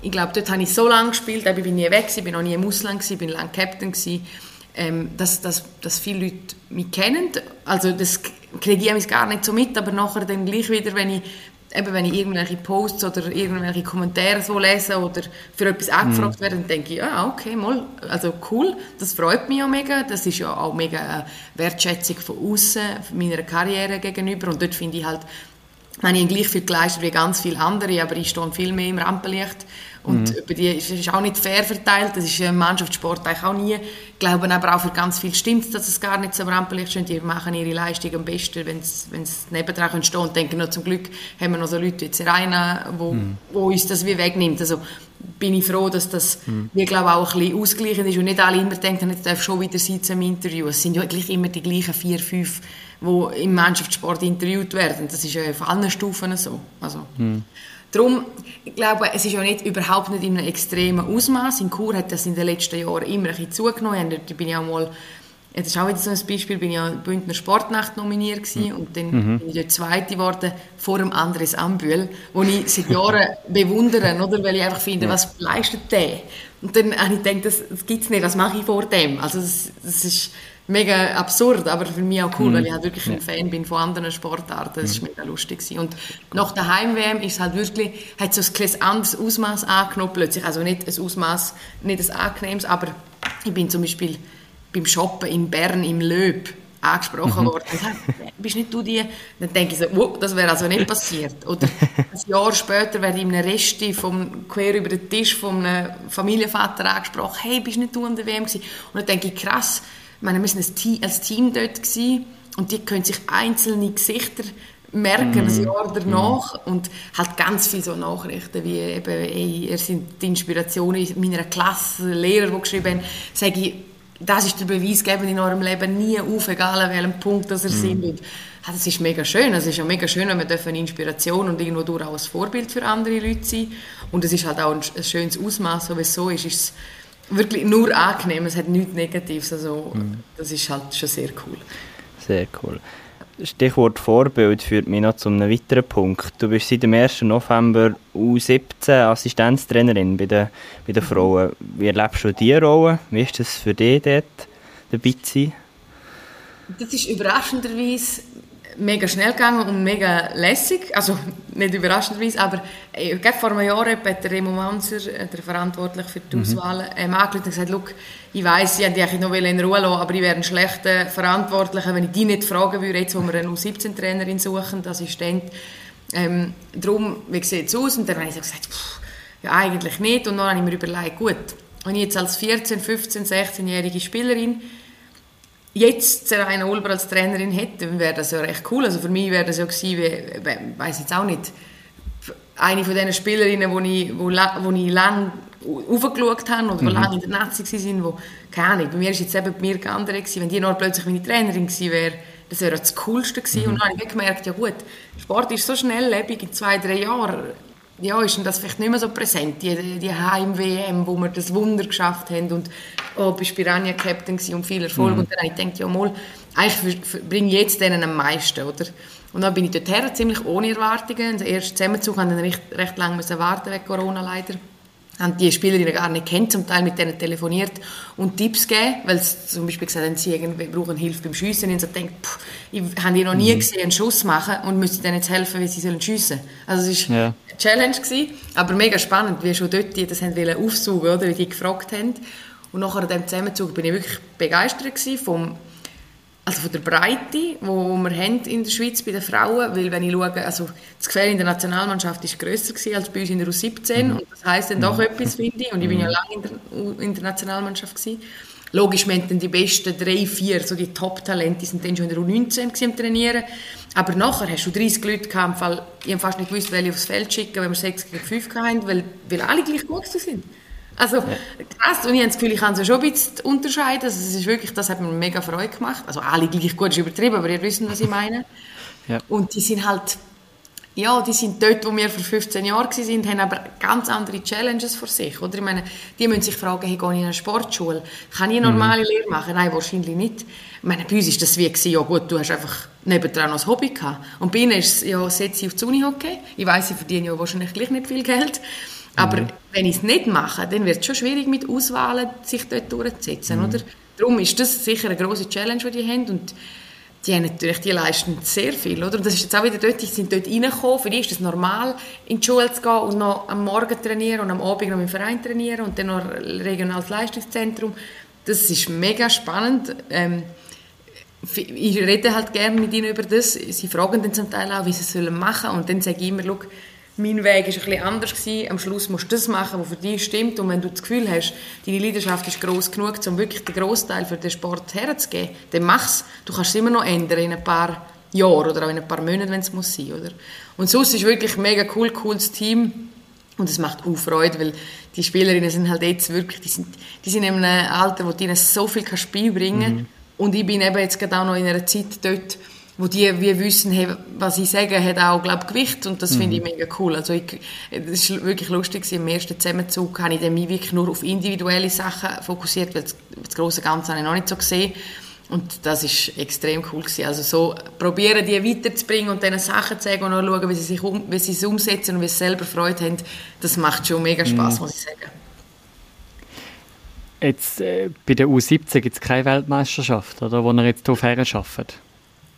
ich glaube, dort habe ich so lange gespielt, ich bin nie weg, ich bin noch nie im Ausland, ich bin lange Captain gewesen, ähm, dass, dass, dass viele Leute mich kennen. Also das kriege ich gar nicht so mit, aber nachher dann gleich wieder, wenn ich eben wenn ich irgendwelche Posts oder irgendwelche Kommentare so lese oder für etwas angefragt mhm. werde, dann denke ich, ja, ah, okay, mal, also cool, das freut mich auch mega, das ist ja auch mega eine Wertschätzung von außen meiner Karriere gegenüber und dort finde ich halt, ich habe gleich viel geleistet wie ganz viele andere, aber ich stehe viel mehr im Rampenlicht und mhm. über die ist es auch nicht fair verteilt. Das ist im Mannschaftssport eigentlich auch nie. Ich glaube aber auch für ganz viele stimmt dass es gar nicht so am Rampenlicht steht. Die machen ihre Leistung am besten, wenn sie nebendran stehen und denken, noch zum Glück haben wir noch so Leute wie Serena, wo, mhm. wo uns das wie wegnimmt. Also bin ich froh, dass das, mhm. wir glaube auch ein bisschen ausgleichend ist und nicht alle immer denken, jetzt darf schon wieder sitzen im Interview. Es sind ja gleich immer die gleichen vier, fünf, die im Mannschaftssport interviewt werden. Das ist ja auf allen Stufen so. Also, mhm. Darum, ich glaube, es ist ja nicht, überhaupt nicht in einem extremen Ausmaß. In Chur hat das in den letzten Jahren immer ein bisschen zugenommen. Da bin ich auch mal, das ist auch wieder so ein Beispiel, bin ich an Bündner Sportnacht nominiert gewesen, mhm. und dann mhm. bin ich dort Zweite geworden vor dem Andres Ambühl, wo ich seit Jahren bewundere, oder? weil ich einfach finde, ja. was leistet der? Und dann habe ich gedacht, das, das gibt es nicht, was mache ich vor dem? Also das, das ist mega absurd, aber für mich auch cool, mhm. weil ich halt wirklich ein Fan bin von anderen Sportarten. Das mhm. mega lustig gewesen. Und nach der Heim-WM ist halt wirklich, hat so ein anderes Ausmaß angenommen plötzlich. Also nicht ein Ausmaß, nicht ein angenehmes, aber ich bin zum Beispiel beim Shoppen in Bern im Löb angesprochen mhm. worden. bist nicht du die? Dann denke ich so, wow, das wäre also nicht passiert. Oder ein Jahr später werde ich in einem Resti vom, quer über den Tisch von einem Familienvater angesprochen, hey, bist nicht du an der WM gewesen? Und dann denke ich, krass, meine, wir waren als Team dort gewesen, und die können sich einzelne Gesichter merken, mm. ein Jahr danach mm. und halt ganz viele so Nachrichten wie eben, ey, ihr seid die Inspiration in meiner Klasse, Lehrer, die geschrieben haben, sage ich, das ist der Beweis, geben in eurem Leben nie auf, egal an welchem Punkt das ihr mm. sind. Das ist mega schön. Es ist ja mega schön, wenn wir dürfen Inspiration und irgendwo durch auch ein Vorbild für andere Leute sein. Und es ist halt auch ein, schönes Ausmaß, so wie es so ist, ist wirklich nur angenehm, es hat nichts Negatives. Also, mhm. Das ist halt schon sehr cool. Sehr cool. Stichwort Vorbild führt mich noch zu einem weiteren Punkt. Du bist seit dem 1. November U17 Assistenztrainerin bei den, bei den Frauen. Wie erlebst du diese Rolle? Wie ist das für dich dort, dabei zu sein? Das ist überraschenderweise mega schnell gegangen und mega lässig. Also nicht überraschenderweise, aber äh, vor einem Jahr hat der Remo Manzer, äh, der verantwortlich für die mhm. Auswahl, ähm, angerufen und gesagt, ich weiss, ich hätte dich noch in Ruhe lassen, aber ich wäre ein schlechter Verantwortlicher, wenn ich die nicht fragen würde, jetzt wo wir eine U17-Trainerin suchen, Assistent. Ähm, darum, wie sieht es aus? Und dann habe ich gesagt, pff, ja eigentlich nicht. Und dann habe ich mir überlegt, gut, wenn ich jetzt als 14, 15, 16-jährige Spielerin jetzt Serena Ulber als Trainerin hätte, wäre das ja recht cool. Also für mich wäre das ja gewesen, wie, weiß jetzt auch nicht, eine von diesen Spielerinnen, wo ich, wo, wo ich lange aufgeschaut habe oder die mhm. lange in der Nazi waren, wo, keine Ahnung, bei mir ist jetzt eben bei mir andere gewesen, wenn die noch plötzlich meine Trainerin gewesen wäre, das wäre das Coolste gewesen. Mhm. Und dann habe ich gemerkt, ja gut, Sport ist so schnelllebig, in zwei, drei Jahren ja, ist das vielleicht nicht mehr so präsent, die, die Heim-WM, wo wir das Wunder geschafft haben und oh, bist Piranha Captain und viel Erfolg. Mhm. Und dann habe ich gedacht, ja mal, eigentlich bringe ich jetzt denen am meisten, oder? Und dann bin ich dorthin, ziemlich ohne Erwartungen. Der erste Zusammenzug musste ich recht, recht lange warten, wegen Corona leider haben die Spielerinnen gar nicht kennt, zum Teil mit denen telefoniert und Tipps gegeben, weil sie zum Beispiel gesagt haben, sie irgendwie brauchen Hilfe beim Schiessen und so denkt, pff, ich habe die noch nie mhm. gesehen, einen Schuss machen und müsste ihnen jetzt helfen, wie sie sollen schiessen. Also es war ja. eine Challenge gewesen, aber mega spannend, wie schon dort die das haben wollen aufsaugen, oder, wie die gefragt haben. Und nachher an diesem Zusammenzug bin ich wirklich begeistert gewesen vom also von der Breite, wo wir haben in der Schweiz bei den Frauen, weil wenn ich schaue, also das Gefälle in der Nationalmannschaft ist grösser als bei uns in der U17 mhm. und das heisst dann doch mhm. etwas, finde ich, und ich bin ja mhm. lange in der, in der Nationalmannschaft gewesen. Logisch, wir dann die besten drei, vier, so die Top-Talente, die sind dann schon in der U19 am Trainieren, aber nachher hast du 30 Leute gehabt, weil ich fast nicht gewusst, welche aufs Feld schicken, wenn wir 6 gegen 5 hatten, weil, weil alle gleich gut sind. Also krass, und ich habe das Gefühl, ich kann es ja schon ein bisschen unterscheiden. Also, es ist wirklich, das hat mir mega Freude gemacht. Also alle gleich gut ist übertrieben, aber ihr wisst, was ich meine. ja. Und die sind halt, ja, die sind dort, wo wir vor 15 Jahren waren, haben aber ganz andere Challenges vor sich. Oder? Ich meine, die müssen sich fragen, hey, gehe ich in eine Sportschule? Kann ich eine normale mhm. Lehre machen? Nein, wahrscheinlich nicht. Ich meine, bei uns war das wie, gewesen, ja gut, du hast einfach nebendran noch ein Hobby gehabt. Und bei ihnen ist es, ja, setze ich auf die Uni-Hockey. Ich weiss, sie verdienen ja wahrscheinlich gleich nicht viel Geld. Aber mhm. wenn ich es nicht mache, dann wird es schon schwierig mit Auswahlen, sich dort durchzusetzen, mhm. oder? Darum ist das sicher eine grosse Challenge, die die haben. Und die haben natürlich, die leisten sehr viel, oder? Und das ist jetzt auch wieder dort, die sind dort reingekommen, für die ist es normal, in die Schule zu gehen und noch am Morgen trainieren und am Abend noch im Verein trainieren und dann noch regionales Leistungszentrum. Das ist mega spannend. Ähm, ich rede halt gerne mit ihnen über das. Sie fragen dann zum Teil auch, wie sie es machen sollen und dann sage ich immer, schau, mein Weg war ein bisschen anders. Gewesen. Am Schluss musst du das machen, was für dich stimmt. Und wenn du das Gefühl hast, deine Leidenschaft ist groß genug, um wirklich den Großteil für den Sport herzugeben, dann mach es. Du kannst es immer noch ändern in ein paar Jahren oder auch in ein paar Monaten, wenn es muss sein, oder? Und sonst ist wirklich ein mega cool, cooles Team. Und es macht auch Freude, weil die Spielerinnen sind halt jetzt wirklich, die sind, die sind in einem Alter, wo die ihnen so viel Spiel bringen kann. Mhm. Und ich bin eben jetzt gerade auch noch in einer Zeit dort, wo die wie wissen, hey, was ich sage, hat auch glaub, Gewicht und das mhm. finde ich mega cool. Also ich, das ist wirklich lustig, im ersten Zusammenzug habe ich mich wirklich nur auf individuelle Sachen fokussiert, weil das, das große Ganze habe ich noch nicht so gesehen und das ist extrem cool gewesen. Also so probieren, die weiterzubringen und denen Sachen zu sagen und auch schauen, wie sie, sich um, wie sie es umsetzen und wie sie selber Freude haben, das macht schon mega Spaß, mhm. muss ich sagen. Jetzt, äh, bei der U17 gibt es keine Weltmeisterschaft, oder, wo ihr jetzt darauf her arbeitet?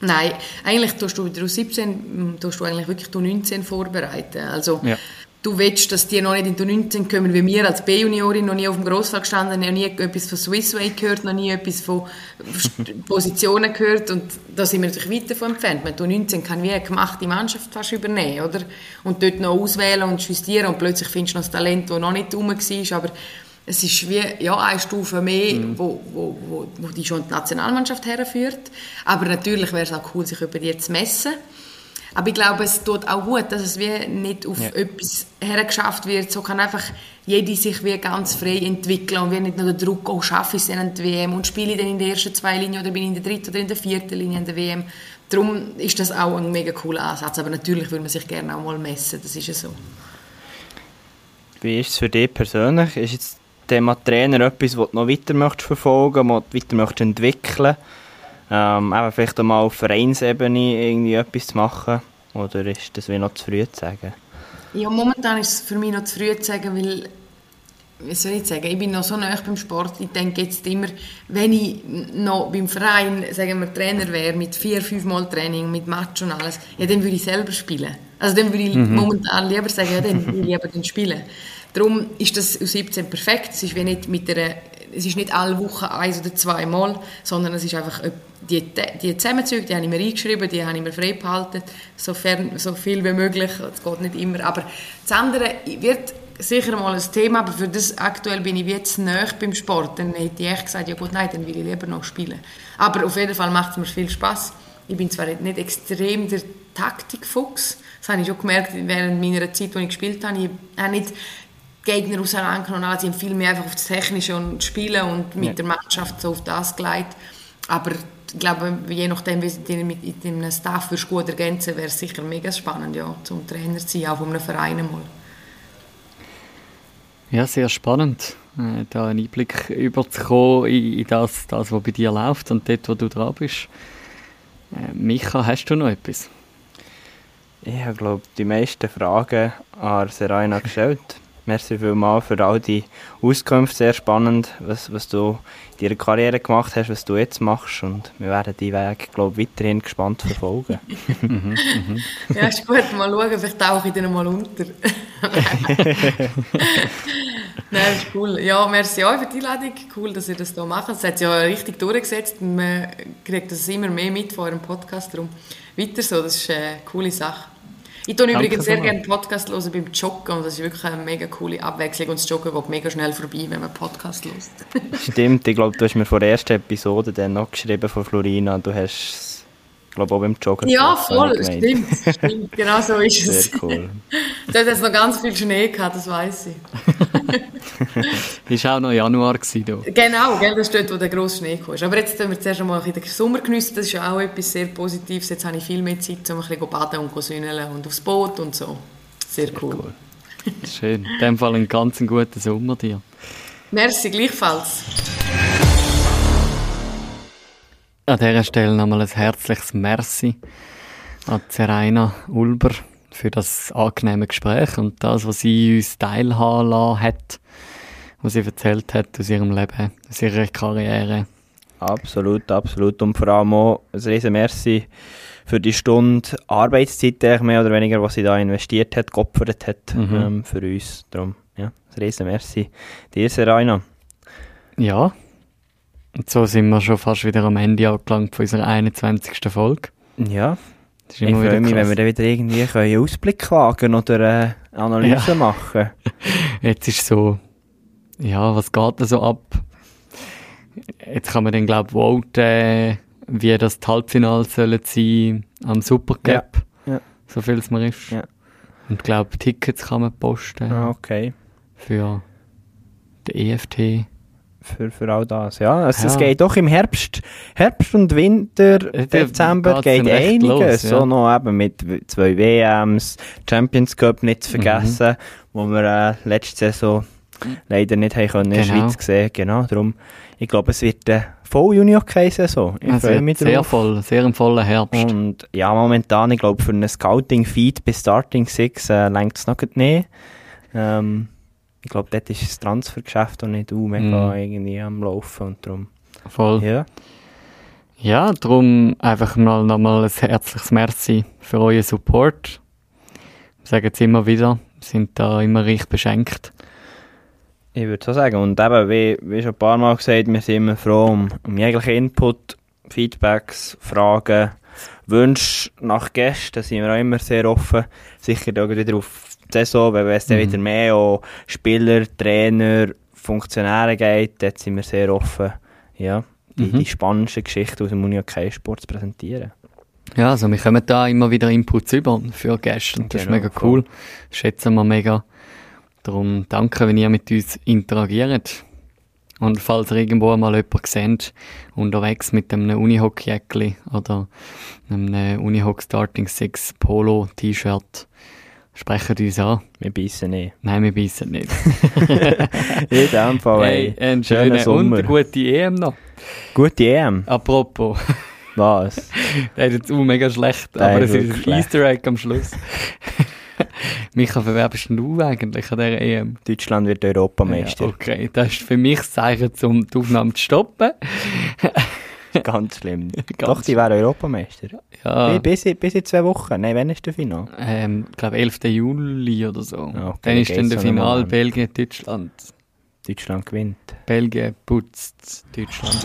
Nein, eigentlich tust du mit der 17 tust du eigentlich wirklich die 19 vorbereiten. Also ja. du willst, dass die noch nicht in die 19 kommen, wie wir als B-Juniorin noch nie auf dem Grossfeld gestanden, noch nie etwas von Swissway gehört, noch nie etwas von Positionen gehört und da sind wir natürlich weit davon entfernt. Man die 19 kann wie eine gemachte Mannschaft fast übernehmen, oder? Und dort noch auswählen und justieren und plötzlich findest du noch das Talent, das noch nicht rum war, aber es ist wie ja, eine Stufe mehr, mhm. wo, wo, wo, wo die schon die Nationalmannschaft herführt. Aber natürlich wäre es auch cool, sich über die zu messen. Aber ich glaube, es tut auch gut, dass es wie nicht auf ja. etwas hergeschafft wird. So kann einfach jeder sich wie ganz frei entwickeln und wir nicht nur den Druck, oh, schaffe ich es in der WM und spiele ich dann in der ersten zwei Linien oder bin ich in der dritten oder in der vierten Linie in der WM. Darum ist das auch ein mega cooler Ansatz. Aber natürlich würde man sich gerne auch mal messen, das ist ja so. Wie ist es für dich persönlich? Ist jetzt Thema Trainer etwas, was du noch weiter möchtest verfolgen möchtest, weiter möchtest entwickeln ähm, eben vielleicht auch mal auf Vereinsebene irgendwie etwas zu machen? Oder ist das wie noch zu früh zu sagen? Ja, momentan ist es für mich noch zu früh zu sagen, weil wie soll ich sagen, ich bin noch so nah beim Sport, ich denke jetzt immer, wenn ich noch beim Verein, sagen wir, Trainer wäre, mit vier, fünf Mal Training, mit Match und alles, ja, dann würde ich selber spielen. Also dann würde ich mhm. momentan lieber sagen, ja, dann würde ich lieber dann spielen. Darum ist das aus 17 perfekt. Es ist, wie nicht mit einer, es ist nicht alle Wochen eins oder zwei Mal, sondern es ist einfach die, die Zusammenzüge, die habe ich mir eingeschrieben, die habe ich mir frei behalten, sofern, so viel wie möglich. Es geht nicht immer. Aber das andere wird sicher mal ein Thema, aber für das aktuell bin ich jetzt näher beim Sport. Dann hätte ich echt gesagt, ja gut, nein, dann will ich lieber noch spielen. Aber auf jeden Fall macht es mir viel Spaß. Ich bin zwar nicht extrem der Taktikfuchs, das habe ich schon gemerkt während meiner Zeit, als ich gespielt habe. Ich habe nicht Gegner auseinandergenommen. Sie haben viel mehr einfach auf das Technische und Spielen und mit ja. der Mannschaft so auf das geleitet. Aber ich glaube, je nachdem, wie du mit dem Staff würdest gut ergänzen wäre es sicher mega spannend, ja, zum Trainer zu sein, auch von einem Verein mal. Ja, sehr spannend, äh, da einen Einblick überzukommen in, das, das, was bei dir läuft und dort, wo du dran bist. Äh, Micha, hast du noch etwas? Ich glaube die meisten Fragen an Serena gestellt. Merci vielmals für all die Auskünfte. Sehr spannend, was, was du deiner Karriere gemacht hast, was du jetzt machst. Und wir werden deinen Weg, glaube ich, weiterhin gespannt verfolgen. Ja, ist gut. Mal schauen, vielleicht tauche ich dann mal unter. Nein, ist cool. Ja, merci euch für die Einladung. Cool, dass ihr das hier macht. Es hat ja richtig durchgesetzt. Man kriegt das immer mehr mit von eurem Podcast. Darum weiter so. Das ist eine coole Sache. Ich tue übrigens sehr gerne Podcast hören beim Joggen und das ist wirklich eine mega coole Abwechslung und das Joggen geht mega schnell vorbei, wenn man Podcast hört. Stimmt, ich glaube, du hast mir vor der ersten Episode dann noch geschrieben von Florina, du hast glaube auch beim Joggen. Ja, voll, stimmt, stimmt. Genau so ist es. Sehr cool. Dort hat es noch ganz viel Schnee gehabt, das weiss ich. Ist auch noch Januar gewesen, da. Genau, gell, das ist dort, wo der grosse Schnee kam. Aber jetzt können wir zuerst einmal ein den Sommer geniessen. Das ist ja auch etwas sehr Positives. Jetzt habe ich viel mehr Zeit, um ein bisschen baden und sünneln und aufs Boot und so. Sehr cool. Schön. In dem Fall einen ganz guten Sommer dir. Merci, gleichfalls. An dieser Stelle nochmal ein herzliches Merci an Zeraina Ulber für das angenehme Gespräch und das, was sie uns teilhaben lassen hat, was sie erzählt hat aus ihrem Leben, aus ihrer Karriere. Absolut, absolut. Und vor allem auch ein riesen Merci für die Stunde Arbeitszeit, mehr oder weniger, was sie da investiert hat, geopfert hat Mhm. ähm, für uns. Darum, ja, ein riesen Merci. Dir, Serena. Ja. Und so sind wir schon fast wieder am Ende angelangt von unserer 21. Folge. Ja, Das ist ich immer freue mich, wenn wir dann wieder irgendwie einen Ausblick wagen oder äh, Analyse Ja. machen. Jetzt ist so, ja, was geht da so ab? Jetzt kann man dann, glaube ich, voten, wie das Halbfinale sollen sein am Supercup. Ja, ja. So viel es mir ist. Ja. Und ich glaube, Tickets kann man posten Ah, okay. für den EFT. Für, für all das, ja. Es, es Ja. geht doch im Herbst, Herbst und Winter, Äh, Dezember geht einiges. los, ja. So noch eben mit zwei WMs, Champions Cup nicht zu vergessen, Mhm. wo wir äh, letzte Saison leider nicht haben können in der Genau. Schweiz gesehen. Genau, darum, ich glaube, es wird eine voll Juni-Hockey-Saison. Ich Also freue mich sehr drauf. voll, sehr im vollen Herbst. Und ja, momentan, ich glaube, für einen Scouting-Feed bis Starting Six äh, längt es noch nicht. Ähm, ich glaube, dort ist das Transfergeschäft auch nicht uh, mega Mhm. irgendwie am Laufen und darum. Voll. Ja. Ja, darum einfach mal nochmal ein herzliches Merci für euren Support. Wir sagen es immer wieder, wir sind da immer reich beschenkt. Ich würde so sagen. Und eben, wie, wie schon ein paar Mal gesagt, wir sind immer froh um, um jeglichen Input, Feedbacks, Fragen, Wünsche nach Gästen. Da sind wir auch immer sehr offen. Sicher auch wieder auf Saison, weil wenn es dann Mhm. wieder mehr um Spieler, Trainer, Funktionäre geht, dort sind wir sehr offen, ja, die, Mhm. die spannendsten Geschichten aus dem Uni-Hockey-Sport zu präsentieren. Ja, also wir kommen da immer wieder Inputs über für Gäste und das Genau, ist mega cool. Schätzen wir mega. Darum danke, wenn ihr mit uns interagiert. Und falls ihr irgendwo mal jemanden seht, unterwegs mit einem Unihockey-Jäckli oder einem Unihock Starting Six Polo T-Shirt, sprecht uns an. Wir beißen nicht. Nein, wir beißen nicht. In dem Fall, Hey, ey. ein schöner schöner und Sommer. eine gute EM noch. Gute EM. Apropos, Was? der ist jetzt auch mega schlecht, Der aber es ist ein schlecht. Easter Egg am Schluss. Micha, für wer bist du eigentlich an dieser EM? Deutschland wird Europameister. Ja, okay, das ist für mich das Zeichen, um die Aufnahme zu stoppen. Ganz schlimm. Ganz Doch, die wären Europameister. Ja, Bis, in- bis in zwei Wochen. Nein, wann ist der Final? ähm, ich glaube 11. Juli oder so. Ja, okay, dann ist dann der Final an. Belgien-Deutschland. Deutschland gewinnt. Belgien putzt Deutschland.